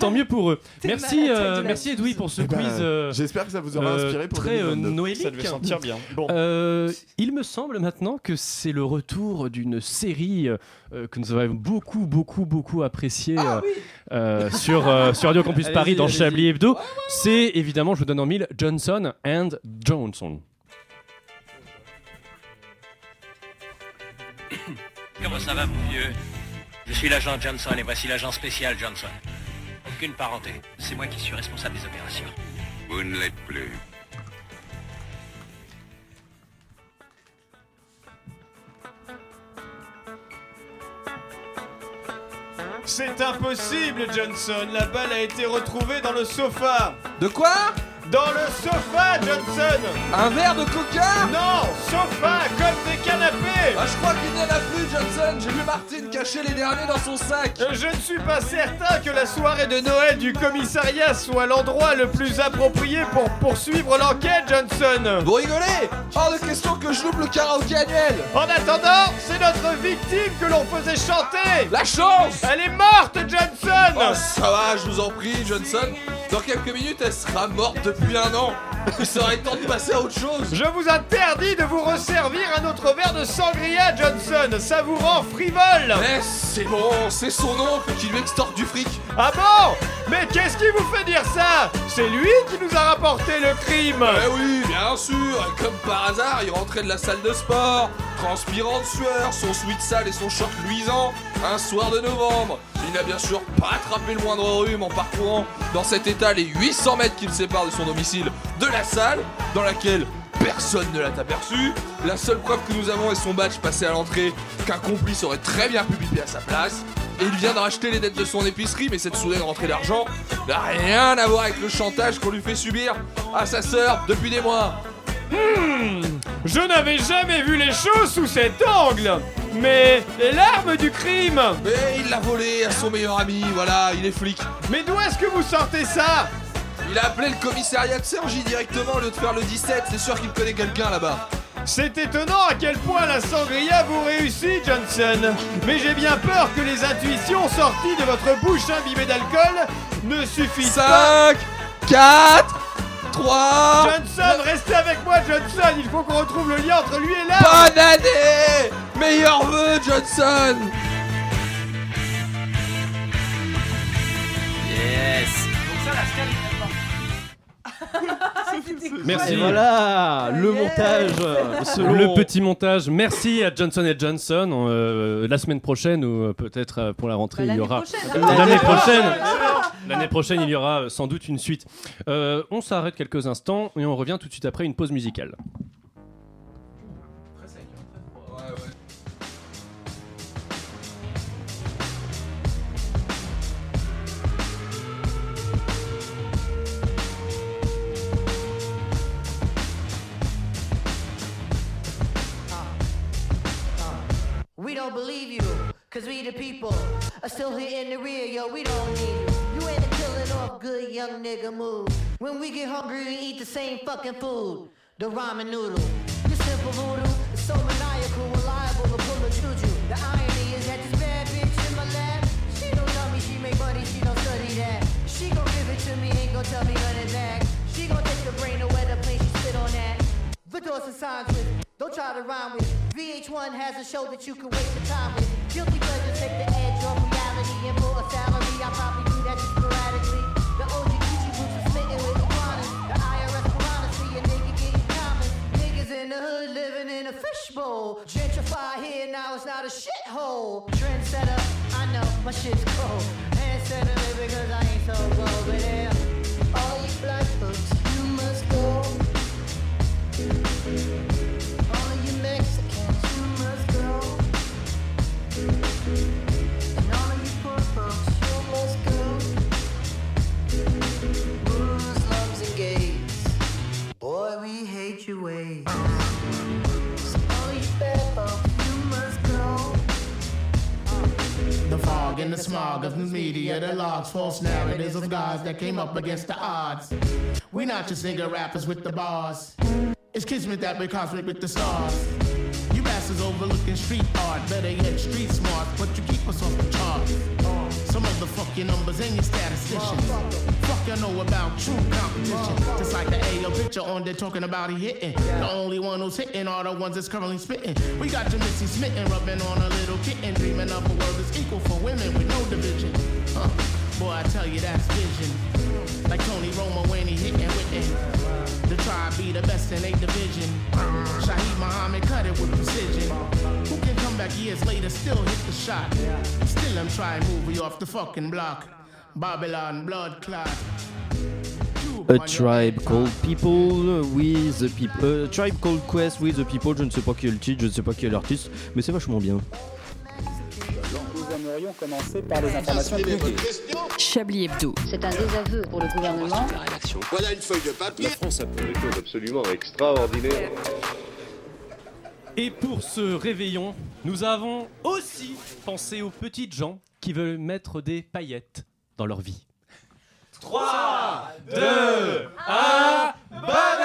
tant mieux pour eux. Merci, euh, merci Edoui pour ce Eh ben, quiz. euh, J'espère que ça vous aura inspiré pour très euh, 2022. noélique. Ça devait sentir bien. Bon. Euh, il me semble maintenant que c'est le retour d'une série euh, que nous avons beaucoup, beaucoup, beaucoup appréciée Ah euh, euh, sur, euh, sur Radio Campus Paris dans. Chablis Hebdo. C'est évidemment, je vous donne en mille, Johnson and Johnson. Comment ça va, mon vieux? Je suis l'agent Johnson et voici l'agent spécial Johnson. Aucune parenté. C'est moi qui suis responsable des opérations. Vous ne l'êtes plus. C'est impossible, Johnson. La balle a été retrouvée dans le sofa. De quoi? Dans le sofa, Johnson. Un verre de coca Non, sofa, comme des canapés. Ah, je crois qu'il n'y en a plus, Johnson. J'ai vu Martine cacher les derniers dans son sac. Euh, Je ne suis pas certain que la soirée de Noël du commissariat soit l'endroit le plus approprié pour poursuivre l'enquête, Johnson. Vous rigolez? Hors de question que je loupe le karaoké annuel. En attendant, c'est notre victime que l'on faisait chanter. La chance Elle est morte, Johnson. Oh, ça va, je vous en prie, Johnson. Dans quelques minutes, elle sera morte depuis un an. Il serait temps de passer à autre chose. Je vous interdis de vous resservir un autre verre de sangria, Johnson. Ça vous rend frivole. Mais c'est bon, c'est son oncle qui lui extorque du fric. Ah bon? Mais qu'est-ce qui vous fait dire ça? C'est lui qui nous a rapporté le crime Eh oui, bien sûr. Et comme par hasard, il rentrait de la salle de sport, transpirant de sueur, son sweat sale et son short luisant, un soir de novembre. Il n'a bien sûr pas attrapé le moindre rhume en parcourant dans cet état les 800 mètres qui le séparent de son domicile de la salle, dans laquelle personne ne l'a aperçu. La seule preuve que nous avons est son badge passé à l'entrée, qu'un complice aurait très bien pu biper à sa place. Et il vient de racheter les dettes de son épicerie, mais cette soudaine rentrée d'argent n'a rien à voir avec le chantage qu'on lui fait subir à sa sœur depuis des mois. Hmm, Je n'avais jamais vu les choses sous cet angle. Mais l'arme du crime. Mais il l'a volé à son meilleur ami, voilà, il est flic. Mais d'où est-ce que vous sortez ça? Il a appelé le commissariat de Sergi directement au lieu de faire le 17, c'est sûr qu'il connaît quelqu'un là-bas. C'est étonnant à quel point la sangria vous réussit, Johnson. Mais j'ai bien peur que les intuitions sorties de votre bouche imbibée d'alcool ne suffisent pas. 5, 4, 3... Johnson, restez avec moi, Johnson. Il faut qu'on retrouve le lien entre lui et l'arme Bonne année. Meilleur vœu, Johnson. Yes Merci. Et voilà, le montage. selon- Le petit montage. Merci à Johnson et Johnson. Euh, la semaine prochaine ou euh, peut-être euh, pour la rentrée, Bah, il y aura Euh, l'année hein. prochaine. L'année prochaine, il y aura euh, sans doute une suite. Euh, on s'arrête quelques instants et on revient tout de suite après une pause musicale. We don't believe you, cause we the people are still here in the rear, yo, we don't need you. You ain't a killing off good young nigga move. When we get hungry, we eat the same fucking food. The ramen noodle. You simple voodoo, it's so maniacal, reliable to pull a juju. The irony is that this bad bitch in my lap, she don't tell me she make money, she don't study that. She gon' give it to me, ain't gon' tell me nothing back. She gon' take the brain away the plane, she spit on that. The doors and signs with it. Don't try to rhyme with. VH1 has a show that you can waste your time with. Guilty pleasures take the edge off reality and for a salary. I probably do that just sporadically. The OG Gucci boots are smitten with iguanas. The IRS piranha see a nigga getting common. Niggas in the hood living in a fishbowl. Gentrify here, now it's not a shithole. Trendsetter, I know my shit's cold. Handsetter, because I ain't so cold. But yeah, The fog and the smog of the media, the logs, false narratives of gods that came up against the odds. We not just nigga rappers with the bars. It's kismet that we're cosmic with the stars. You bastards overlooking street art, better yet street smart, but you keep us off the charts. The fucking numbers and your statisticians. Fuck you know about true competition. Just like the AO picture on there talking about he hitting. The only one who's hitting are the ones that's currently spitting. We got your Missy smitten, rubbing on a little kitten, dreaming of a world that's equal for women with no division. Huh. Boy, I tell you that's vision. Like Tony Romo when he hitting with it. The tribe be the best in a division. Shaheed Muhammad cut it with precision. Who can back years later, still hit the shot? Still I'm trying to move you off the fucking block. Babylon blood clot. A Tribe Called People with the People. A Tribe Called Quest with the People. Je ne sais pas qui est le titre, je ne sais pas qui est l'artiste, mais c'est vachement bien. Nous aimerions commencer par les informations privées. Chablis Hebdo. C'est un désaveu pour le gouvernement. Voilà une feuille de papier. La France a fait des choses absolument extraordinaires. Et pour ce réveillon, nous avons aussi pensé aux petites gens qui veulent mettre des paillettes dans leur vie. 3, 2, 1, bonne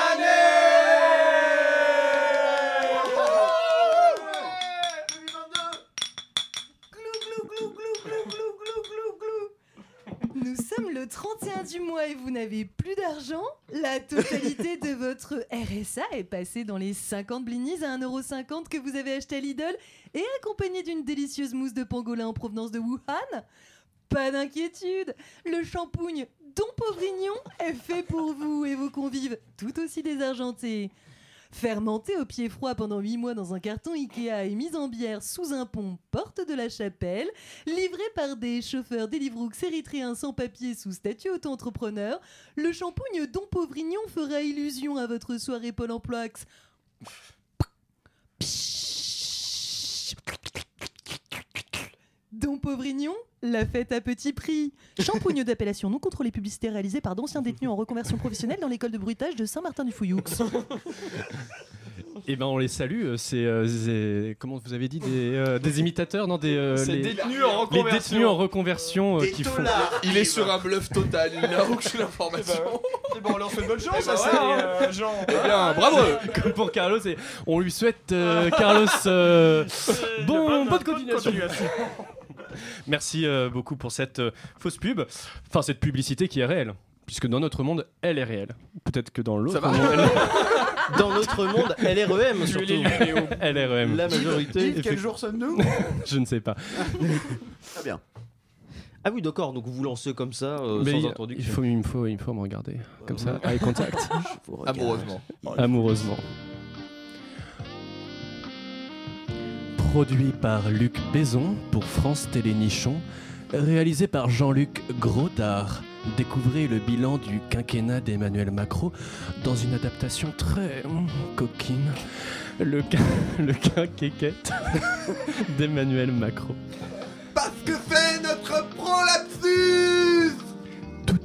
Nous sommes le 31 du mois et vous n'avez plus d'argent La totalité de votre RSA est passée dans les 50 blinis à 1,50€ que vous avez acheté à Lidl et accompagné d'une délicieuse mousse de pangolin en provenance de Wuhan Pas d'inquiétude Le shampooing Don Pauvrignon est fait pour vous et vos convives tout aussi désargentés. Fermenté au pied froid pendant 8 mois dans un carton Ikea et mis en bière sous un pont porte de la chapelle, livré par des chauffeurs Deliveroo érythréens sans papier sous statut auto-entrepreneur, le shampooing Don Pauvrignon fera illusion à votre soirée Pôle emploi. Don Pauvrignon, la fête à petit prix. Shampooing d'appellation non contrôlée publicité réalisé par d'anciens détenus en reconversion professionnelle dans l'école de bruitage de Saint-Martin-du-Fouilloux. Eh ben on les salue, euh, c'est euh, comment vous avez dit des, euh, des imitateurs, non des euh, C'est les, détenus en les reconversion. détenus en reconversion euh, qui font. Il est sur un bluff total, il n'a aucune information. Eh ben, on leur fait bonne chance, Eh ça ben c'est voilà, euh, Jean. Eh bien, bravo Comme pour Carlos, et on lui souhaite euh, Carlos euh, bon, bonne continuation. Merci euh, beaucoup pour cette euh, fausse pub, enfin cette publicité qui est réelle, puisque dans notre monde, elle est réelle. Peut-être que dans l'autre va monde, elle... Dans notre monde, LREM surtout. LREM. La majorité. Yves, quel jour sommes-nous? Je ne sais pas. Très bien. Ah oui, d'accord, donc vous vous lancez comme ça, euh, Mais sans il, il faut, il me faut, il me faut me regarder comme ça, eye contact. Amoureusement. Amoureusement. Produit par Luc Bézon pour France Télé Nichon, réalisé par Jean-Luc Grottard. Découvrez le bilan du quinquennat d'Emmanuel Macron dans une adaptation très hum, coquine. Le, quin- d'Emmanuel Macron. Parce que c'est notre prolapsus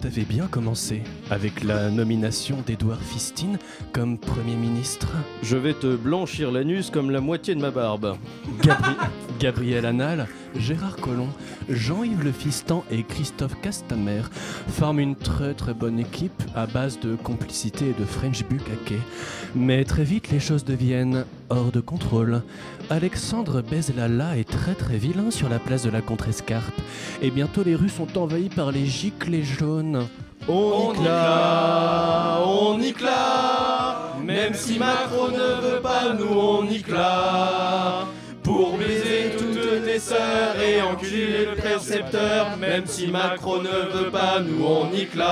Tout avait bien commencé avec la nomination d'Édouard Fistine comme Premier ministre. Je vais te blanchir l'anus comme la moitié de ma barbe. Gabri- Gabriel Anal, Gérard Collomb, Jean-Yves Le Fistan et Christophe Castamer forment une très très bonne équipe à base de complicité et de French bukkake. Mais très vite, les choses deviennent hors de contrôle. Alexandre Bezlala est très très vilain sur la place de la Contrescarpe. Et bientôt, les rues sont envahies par les giclées jaunes. On y claque, on y claque, même si Macron ne veut pas, nous on y claque. Et enculer le précepteur, même si Macron ne veut pas, nous on y claque.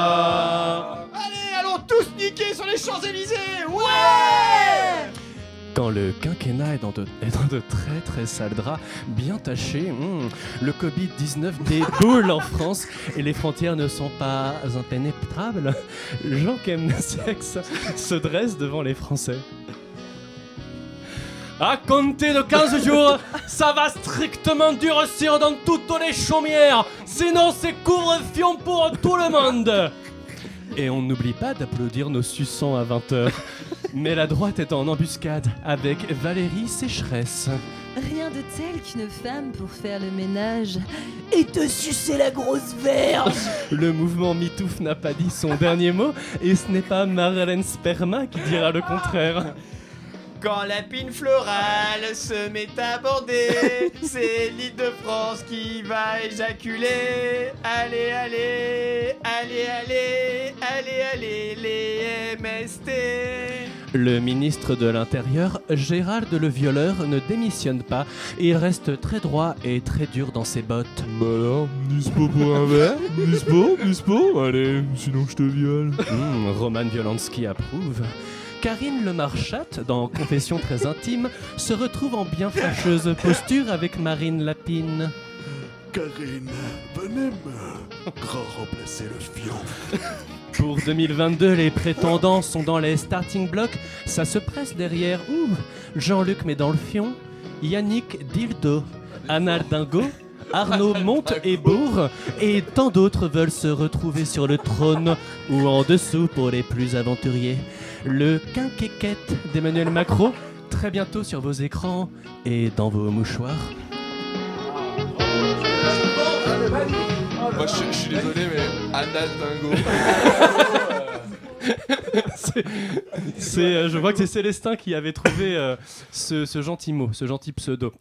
Allez, allons tous niquer sur les Champs-Élysées Ouais Quand le quinquennat est dans de, est dans de très très sales draps, bien tachés, hmm, le Covid-19 déboule en France et les frontières ne sont pas impénétrables, Jean Chemsex se dresse devant les Français. À compter de 15 jours, ça va strictement durcir dans toutes les chaumières. Sinon, c'est couvre-fion pour tout le monde. Et on n'oublie pas d'applaudir nos suçants à 20h. Mais la droite est en embuscade avec Valérie Sécheresse. Rien de tel qu'une femme pour faire le ménage et te sucer la grosse verge. Le mouvement MeToo n'a pas dit son dernier mot et ce n'est pas Marlène Sperma qui dira le contraire. Quand la pine florale se met à border, c'est l'île de France qui va éjaculer. Allez, allez, allez, allez, allez, allez, les MST. Le ministre de l'Intérieur, Gérald le violeur, ne démissionne pas et il reste très droit et très dur dans ses bottes. Bah alors, dispo pour un verre? Dispo Dispo Allez, sinon je te viole. Hmm, Roman Violanski approuve. Karine Le Marchat, dans Confession très intime, se retrouve en bien fâcheuse posture avec Marine Lapine. Karine, venez me grand remplacer le fion. Pour 2022, les prétendants sont dans les starting blocks. Ça se presse derrière. Ouh, Jean-Luc met dans le fion. Yannick Dildo. Anna Dingo. Arnaud Monte et Bourg. Et tant d'autres veulent se retrouver sur le trône ou en dessous pour les plus aventuriers. Le quinquéquette d'Emmanuel Macron. Très bientôt sur vos écrans et dans vos mouchoirs. Moi, je, je suis désolé, mais Anal Dingo. C'est- euh, je vois que c'est Célestin qui avait trouvé euh, ce, ce gentil mot, ce gentil pseudo.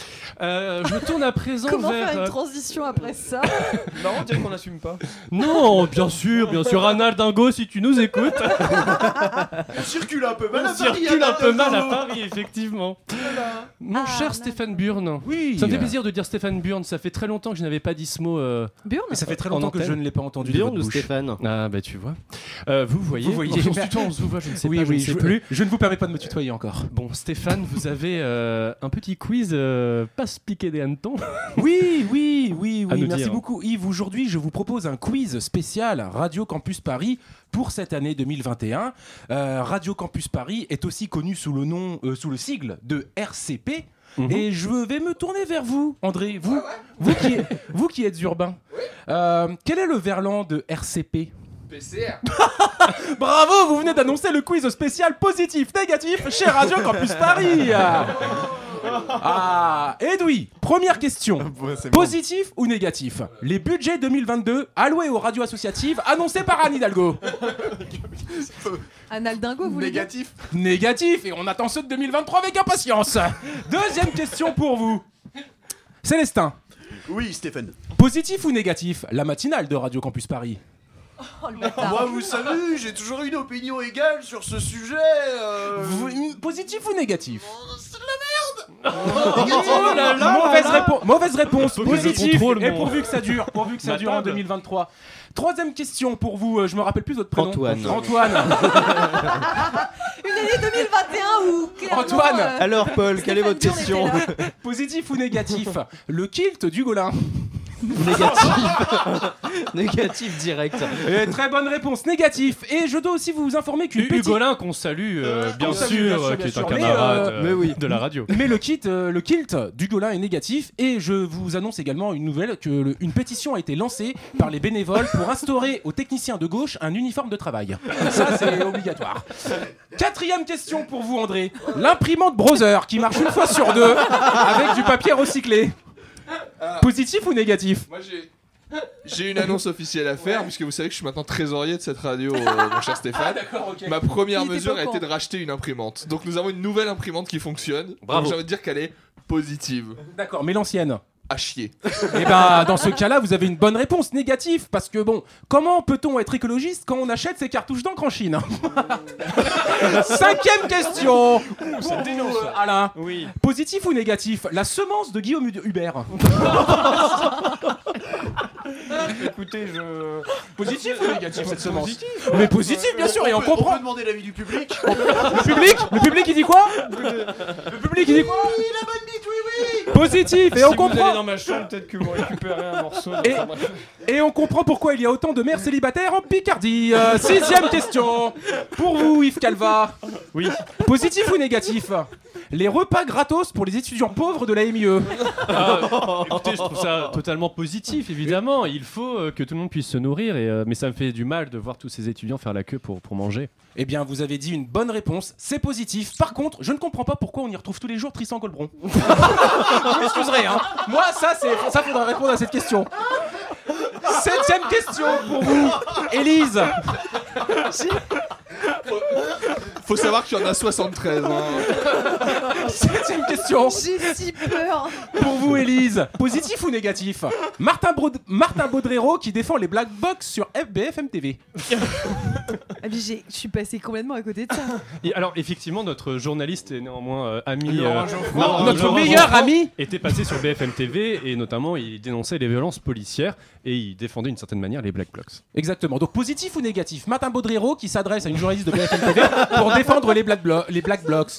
Euh, je tourne à présent Comment vers. faire euh, une transition après ça Non, on dirait qu'on n'assume pas. Non, bien sûr, bien sûr, Anal Dingo, si tu nous écoutes. On circule un peu mal On à Paris, circule un peu mal à. Paris, effectivement. Mon Ah, cher Stéphane Burn. Oui. Ça me fait plaisir de dire Stéphane Burn. Ça fait très longtemps que je n'avais pas dit ce mot. euh, Burn Et ça fait très longtemps que je ne l'ai pas entendu votre ou. Stéphane Ah, bah tu vois. Euh, vous voyez. Vous voyez. On se tutoie, on se voit, je ne sais oui, pas, je oui, ne sais je, plus. je ne vous permets pas de me tutoyer encore. Bon, Stéphane, vous avez euh, un petit quiz euh, pas se piquer des hannetons. Oui, oui, oui, oui. Merci dire. beaucoup, Yves. Aujourd'hui, je vous propose un quiz spécial Radio Campus Paris pour cette année 2021. Euh, Radio Campus Paris est aussi connu sous le nom, euh, sous le sigle de RCP. Mhm. Et je vais me tourner vers vous, André. Vous, vous, qui, vous qui êtes urbain. Euh, quel est le verlan de RCP PCR. Bravo, vous venez d'annoncer le quiz spécial positif négatif chez Radio Campus Paris. Ah, Edoui, première question. Positif ou négatif? Les budgets 2022 alloués aux radios associatives annoncés par Anne Hidalgo. Anal Dingo, vous Négatif. Négatif et on attend ceux de 2023 avec impatience. Deuxième question pour vous. Célestin, Oui, Stéphane. positif ou négatif La matinale de Radio Campus Paris? Oh le bâtard. Moi, vous savez, j'ai toujours une opinion égale sur ce sujet. euh, Vous- positif ou négatif C'est de la merde Oh là là, mauvaise, répo- mauvaise réponse, Faut que je positif, contrôle et mon- pourvu que ça dure, pourvu que ça Ma dure en table. 2023. Troisième question pour vous, euh, je me rappelle plus votre prénom. Antoine. Antoine. Une année 2021 où clairement. Antoine, euh, Alors Paul, quelle est votre Stéphane question Positif ou négatif? Le kilt du Golin. Négatif. Négatif direct. Et très bonne réponse, négatif. Et je dois aussi vous informer qu'une petite... Hugolin qu'on salue, euh, bien, qu'on salue, sûr, bien sûr, euh, bien qui est un. Mais, camarade euh, euh, mais oui. de la radio. Mais le kit, euh, le kilt du Golin est négatif et je vous annonce également une nouvelle que le- une pétition a été lancée par les bénévoles pour instaurer aux techniciens de gauche un uniforme de travail. Ça c'est obligatoire. Quatrième question pour vous André. L'imprimante Browser qui marche une fois sur deux avec du papier recyclé. Positif ou négatif Moi, j'ai. J'ai une annonce officielle à faire, puisque vous savez que je suis maintenant trésorier de cette radio, euh, mon cher Stéphane. D'accord, ok. Ma première Il mesure a été de racheter une imprimante. Donc nous avons une nouvelle imprimante qui fonctionne. Bravo. Donc j'ai envie de dire qu'elle est positive. D'accord, mais l'ancienne. À chier. Et ben dans ce cas-là, vous avez une bonne réponse négative parce que bon, comment peut-on être écologiste quand on achète ses cartouches d'encre en Chine? Cinquième question. Pour vous, euh, Alain. Oui. Positif ou négatif? La semence de Guillaume Hubert. Écoutez, je. Positif ou négatif cette semence Positif. Mais positif, bien sûr, et on peut- on comprend. peut demander l'avis du public Le public Le public, il dit quoi? Le public, il dit quoi? Positif, et si on vous comprend. allez dans ma chambre, peut-être que vous récupérez un morceau. et on comprend pourquoi il y a autant de mères célibataires en Picardie. Euh, sixième question. Pour vous, Yves Calva. Oui. Positif ou négatif? Les repas gratos pour les étudiants pauvres de la MIE. Ah, écoutez, je trouve ça totalement positif, évidemment. Il faut euh, que tout le monde puisse se nourrir, et, euh, mais ça me fait du mal de voir tous ces étudiants faire la queue pour, pour manger. Eh bien, vous avez dit une bonne réponse, c'est positif. Par contre, je ne comprends pas pourquoi on y retrouve tous les jours Tristan Colbron. Vous m'excuserez, hein. Moi, ça, c'est ça, faudra répondre à cette question. Septième question pour vous, Élise. Faut savoir qu'il y en a 73. hein. Septième question. J'ai si peur. Pour vous, Élise, positif ou négatif? Martin, Brod- Martin Baudrero qui défend les black box sur FBFM TV. Ah, mais j'ai- je suis passé complètement à côté de ça. Et alors, effectivement, notre journaliste et néanmoins euh, ami. Laurent Geoffroy. Laurent- Notre Laurent meilleur ami. était passé sur BFM TV et notamment il dénonçait les violences policières et il défendait d'une certaine manière les Black Blocs. Exactement. Donc positif ou négatif? Martin Baudrero qui s'adresse à une journaliste de BFM TV pour défendre les black, Blo- les black blocs.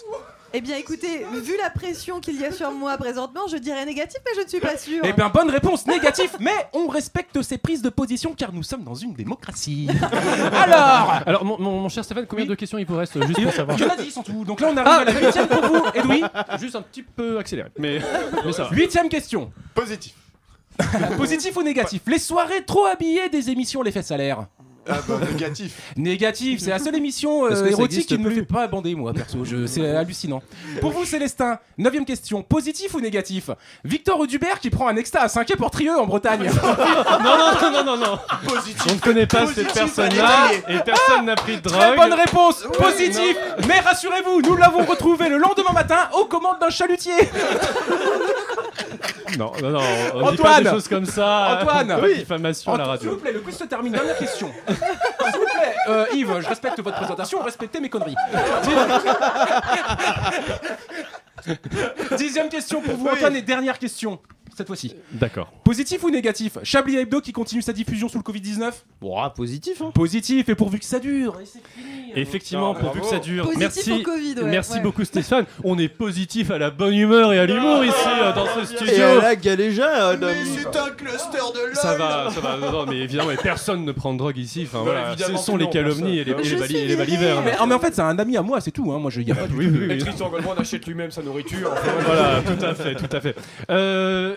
Eh bien, écoutez, vu la pression qu'il y a sur moi présentement, je dirais négatif, mais je ne suis pas sûre. Eh bien, bonne réponse, négatif, mais on respecte ses prises de position car nous sommes dans une démocratie. Alors Alors, mon, mon- mon cher Stéphane, combien de questions il vous reste juste pour savoir Il y en a 10 en tout. Donc là, on arrive à la huitième pour vous, Edoui. Juste un petit peu accéléré, mais, mais ça va. Huitième question. Positif. Positif ou négatif? Les soirées trop habillées des émissions Les Faits Salaires. Ah bah, négatif. Négatif, c'est la seule émission euh, érotique qui ne me fait pas bander moi perso, je- c'est hallucinant. Pour vous Célestin, neuvième question, positif ou négatif? Victor Audubert qui prend un extra à 5 pour Trieux en Bretagne. non, non, non, non, non, non. On ne connaît pas Positif, cette personne-là et personne n'a pris de drogue. Très bonne réponse, Oui, positif. Mais rassurez-vous, nous l'avons retrouvé le lendemain matin aux commandes d'un chalutier. Non, non, non, on dit pas Antoine des choses comme ça. Antoine de diffamation à la Antoine, S'il radio. vous plaît, le quiz se termine. Dernière question. S'il vous plaît, euh, Yves, je respecte votre présentation, respectez mes conneries. Dixième question pour vous, Antoine, et dernière question. Cette fois-ci. D'accord. Positif ou négatif? Chablis Hebdo qui continue sa diffusion sous le Covid-19? Bon, ah, positif, hein. Positif, et pourvu que ça dure. Effectivement, Ah, pourvu que ça dure. Positif merci, au Covid, ouais, merci ouais. beaucoup Stéphane. On est positif à la bonne humeur et à l'humour ici euh, dans ce studio. Et à la galéja, euh, Mais c'est un cluster de LOL Ça va, ça va. Non, mais évidemment, mais personne ne prend de drogue ici. Enfin, Bah, voilà, ce sont les calomnies et les, et les, Je bali- suis et les balivernes. mais, ah, mais en fait, c'est un ami à moi, c'est tout. Hein. Moi, je y a pas du Oui, tout oui. Et Tristan Goldman achète lui-même sa nourriture. Voilà, tout à fait, tout à fait. Euh,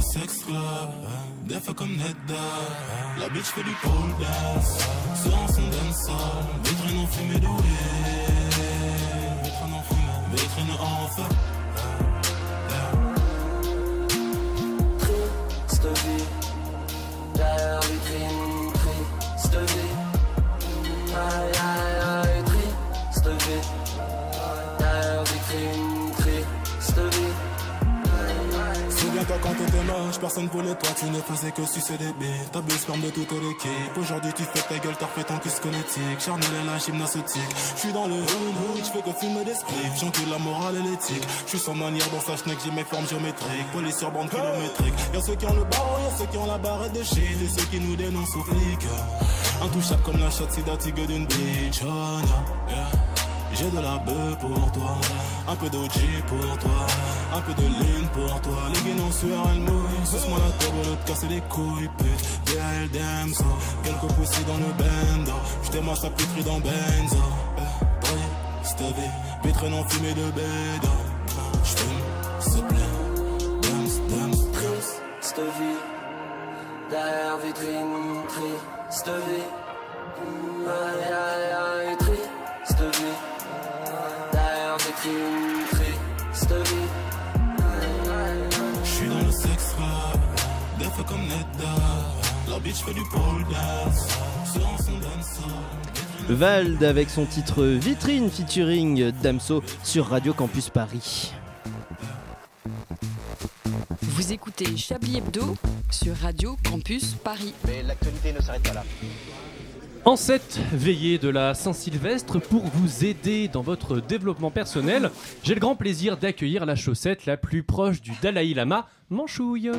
Sex club, des faits comme Netta. La bitch fait du pole dance, sur son dancehall. Vitrine en fumée de weed, vitrine en fumée, vitrine en feu. Triste vie, derrière vitrine, triste vie. Aïe aïe, quand t'étais moche, personne voulait toi, tu ne faisais que sucer des bites. T'as sperme de toute l'équipe. Aujourd'hui tu fais ta gueule, t'as refait ton kiss squelettique. Charnel et la gymnastique. J'suis dans le hood hood, j'fais que fumer des spliffs. J'encule la morale et l'éthique. J'suis sans manière dans sa schneck, j'ai mes formes géométriques. Police sur bande kilométrique. Y'a ceux qui ont le barreau, y'a ceux qui ont la barrette de shit. Et ceux qui nous dénoncent aux flics. Intouchable comme la chatte, c'est tigre d'une bitch. Oh, yeah. J'ai de la bœuf pour toi, un peu d'OG pour toi, un peu de ligne pour toi. Les guénons sueur, elle mouille. Suce-moi la tête au lieu de casser les couilles, pute. DL Damso, quelques poussées dans le bendo. J't'aime à sa pétrie dans Benzo. Eh, oui, c'était vie, pétré non fumé de bédo. J'fume, s'il plaît. Dance, dance, dance. Triste vie, derrière vitrine, triste vie. Aïe aïe aïe, triste vie, une. J'suis dans le sex rap, des comme Nedda. La bitch fait du pole dance, sur son. Vald avec son titre Vitrine featuring Damso sur Radio Campus Paris. Vous écoutez Chablis Hebdo sur Radio Campus Paris. Mais l'actualité ne s'arrête pas là. En cette veillée de la Saint-Sylvestre, pour vous aider dans votre développement personnel, j'ai le grand plaisir d'accueillir la chaussette la plus proche du Dalai Lama, Manchouille.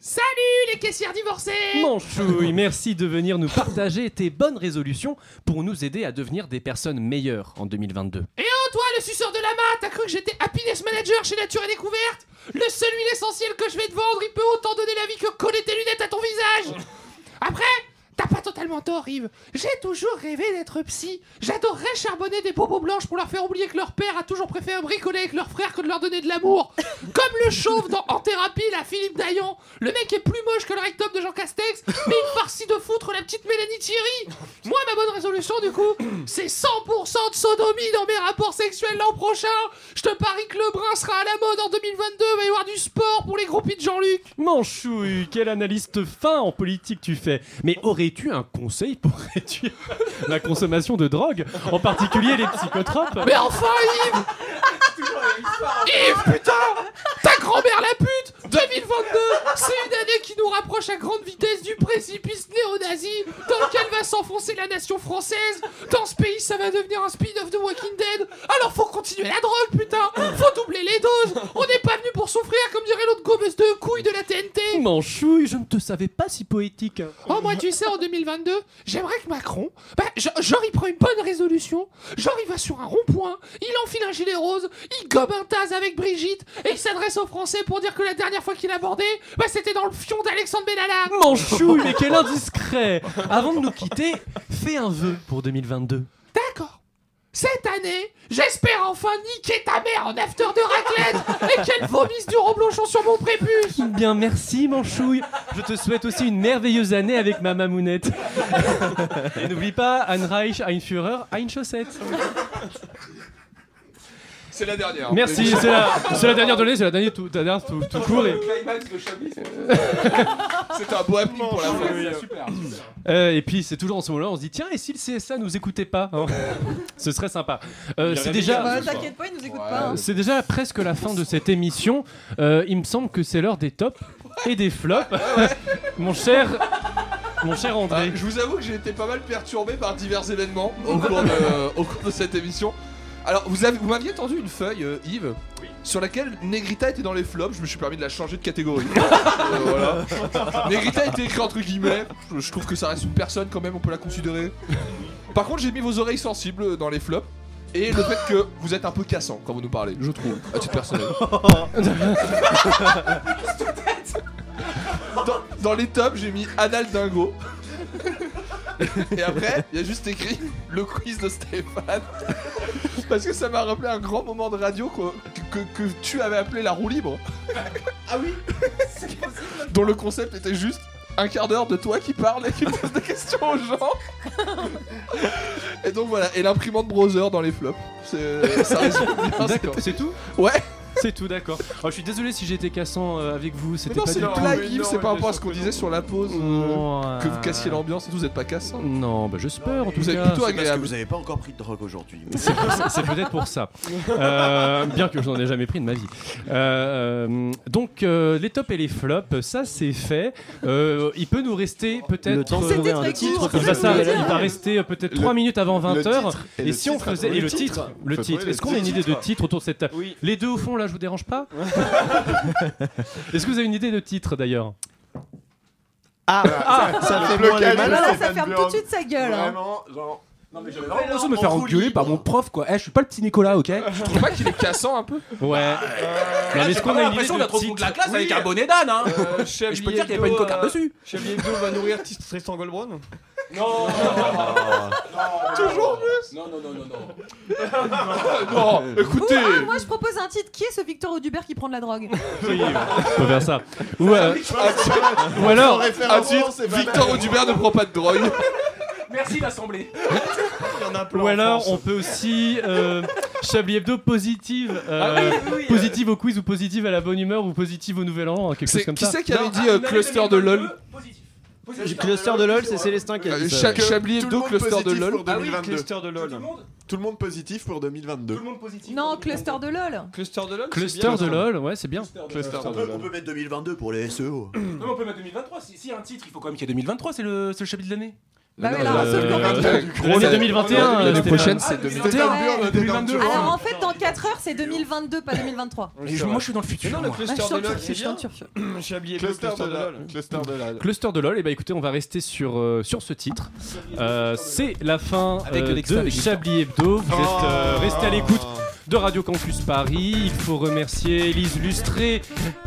Salut les caissières divorcées Manchouille, merci de venir nous partager tes bonnes résolutions pour nous aider à devenir des personnes meilleures en 2022. Et oh toi le suceur de lama, t'as cru que j'étais happiness manager chez Nature et Découverte Le seul huile essentielle que je vais te vendre, il peut autant donner la vie que coller tes lunettes à ton visage Après, t'as pas totalement tort Yves, j'ai toujours rêvé d'être psy. J'adorerais charbonner des bobos blanches pour leur faire oublier que leur père a toujours préféré bricoler avec leur frère que de leur donner de l'amour. Comme le chauve dans En thérapie, la Philippe Daillon. Le mec est plus moche que le rectum de Jean Castex, farcit de foutre la petite Mélanie Thierry. Moi, ma bonne résolution, du coup, c'est 100% de sodomie dans mes rapports sexuels l'an prochain. Je te parie que le brun sera à la mode en 2022, il va y avoir du sport pour les groupies de Jean-Luc. Manchouille, quel analyste fin en politique tu fais. Mais aurais-tu un conseil pour réduire la consommation de drogue, en particulier les psychotropes? Mais enfin, Yves Yves, putain Ta grand-mère la pute 2022, c'est une année qui nous rapproche à grande vitesse du précipice néo-nazi dans lequel va s'enfoncer la nation française. Dans ce pays, ça va devenir un speed-off de Walking Dead. Alors faut continuer la drogue, putain Faut doubler les doses On n'est pas venu pour souffrir, comme dirait l'autre gobeuse de couilles de la TNT Manchouille, je ne te savais pas si poétique. Oh, moi, tu sais, en 2022, j'aimerais que Macron, bah, genre, il prend une bonne résolution, genre, il va sur un rond-point, il enfile un gilet rose, il gobe un taz avec Brigitte, et il s'adresse aux Français pour dire que la dernière fois qu'il abordait, bah, c'était dans le fion d'Alexandre Benalla. Manchouille, mais quel indiscret Avant de nous quitter, fais un vœu pour 2022. D'accord. Cette année, j'espère enfin niquer ta mère en after de raclette et qu'elle vomisse du reblochon sur mon prépuce. Bien, merci Manchouille. Je te souhaite aussi une merveilleuse année avec ma mamounette. Et n'oublie pas, Ein Reich, Ein Führer, Ein Chaussette. C'est la dernière. Merci, c'est la, c'est la dernière de l'année, c'est la dernière tout, la dernière tout, tout court. et- Le climax de Chablis. C'était un beau happening pour la fin. Euh, et puis c'est toujours en ce moment-là, on se dit tiens, et si le CSA nous écoutait pas hein Ce serait sympa. Euh, c'est déjà. Bah, T'inquiète pas, ils nous écoutent pas. hein. C'est déjà presque la fin de cette émission. Euh, il me semble que c'est l'heure des tops et des flops. mon cher, mon cher André. Ah, je vous avoue que j'ai été pas mal perturbé par divers événements au cours de, au cours de cette émission. Alors, vous, avez- vous m'aviez tendu une feuille, euh, Yves, sur laquelle Negrita était dans les flops. Je me suis permis de la changer de catégorie. Euh, voilà. Negrita était écrit entre guillemets. Je, je trouve que ça reste une personne quand même, on peut la considérer. Par contre, j'ai mis vos oreilles sensibles dans les flops. Et le fait que vous êtes un peu cassant quand vous nous parlez, je trouve, à titre personnel. dans, dans les tops, j'ai mis Anal Dingo. Et après, il y a juste écrit le quiz de Stéphane. Parce que ça m'a rappelé un grand moment de radio quoi, que, que- que tu avais appelé la roue libre. Ah oui Dont le concept était juste un quart d'heure de toi qui parle et qui pose des questions aux gens. Et donc voilà, et l'imprimante browser dans les flops. C'est- Ça résume bien. D'accord, c'était- c'est tout? Ouais. C'est tout, d'accord. Oh, je suis désolé si j'ai été cassant euh, avec vous. C'était non, pas c'est du une tout. blague, Yves, c'est par rapport à ce qu'on disait sur la pause. euh, que vous euh, cassiez l'ambiance et tout, vous êtes pas cassant. Non, bah j'espère en tout Vous êtes cas. plutôt C'est parce que agréable. vous avez pas encore pris de drogue aujourd'hui. C'est c'est peut-être pour ça. Euh, bien que je n'en ai jamais pris de ma vie. Euh, donc, euh, les tops et les flops, ça c'est fait. Euh, il peut nous rester peut-être. Le temps de euh, trouver un très titre. court. il va, ça, ça- ça, il va rester euh, peut-être 3 minutes avant 20h. titre, et Et, le si on titre, faisait. Et le titre. le Faut titre. trouver Est-ce qu'on a une idée de titre. titre autour de cette table Les deux au fond là, je vous dérange pas Est-ce que vous avez une idée de titre d'ailleurs Ah, ça, ça fait Ah, malins. là, là, ça ferme tout de suite sa gueule. hein. Vraiment, genre. Non mais j'avais vraiment l'impression de me faire engueuler par mon prof quoi. Eh, je suis pas le petit Nicolas, ok Je trouve pas qu'il est cassant un peu. Ouais. Euh, Mais J'ai est-ce qu'on pas a une l'impression d'être au fond de la classe avec un bonnet d'âne hein. Et je peux dire qu'il y avait pas une cocarde dessus. Chablis Hebdo va nourrir Tristan Goldbrun Non. Toujours plus. Non, non, non, non, non. Non, écoutez. Ou, ah, moi je propose un titre. Qui est ce Victor Audubert qui prend de la drogue Oui, on peut faire ça. Ou, euh, ou alors, Victor Audubert ne prend pas de drogue. Merci l'assemblée. Ou alors on peut aussi euh, Chablis Hebdo positive, euh, Ah oui, oui, oui, positive au quiz ou positive à la bonne humeur ou positive au nouvel an, quelque chose comme qui ça. c'est qui avait dit euh, cluster de LOL Cluster de LOL, c'est Célestin qui a dit ça. Chablis tout le Hebdo, monde cluster de positif LOL. pour Ah oui, 2022. Cluster de LOL. Tout le monde positif pour 2022. Non, cluster de LOL. Cluster de LOL Cluster de LOL, ouais, c'est bien. Cluster On de peut, LOL. on peut mettre 2022 pour les SEO. Non, mais on peut mettre 2023. Si, si y a un titre, il faut quand même qu'il y ait 2023. C'est le, c'est le chapitre de l'année. Bah alors, euh, sauf qu'en fait- Euh, L'année 2021, L'année prochaine, Stéphane. c'est C'était 2022. un burn, 2022. Alors en fait, dans 4 heures, c'est 2022, pas 2023. Et je- moi, je suis dans le futur. Non, le cluster Ah, de LOL, c'est bien. Cluster de LOL. Cluster de LOL. Et bah écoutez, on va rester sur, euh, sur ce titre. Euh, c'est la fin Avec euh, de. Chablis Hebdo. Vous êtes euh, restés à l'écoute de Radio Campus Paris. Il faut remercier Elise Lustré,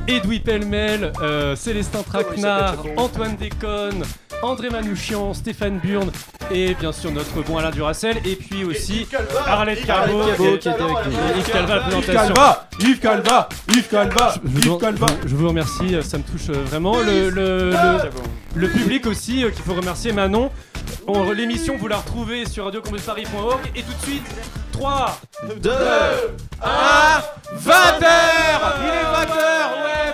Edoui Pellemel, euh, Célestin Traquenard, Antoine Déconne, André Manouchian, Stéphane Burne et bien sûr notre bon Alain Duracel. Et puis aussi Arlette Cabot qui était avec nous. Yves Calva présentation. Calva Yves Calva Yves Calva Je vous, Yves Calva je vous remercie, ça me touche euh, vraiment. Le, le- le- le public aussi, euh, qu'il faut remercier Manon. On- L'émission, vous la retrouvez sur radiocampusparis.org. Et tout de suite, 3, 2, 1, 20h Il est 20h Ouais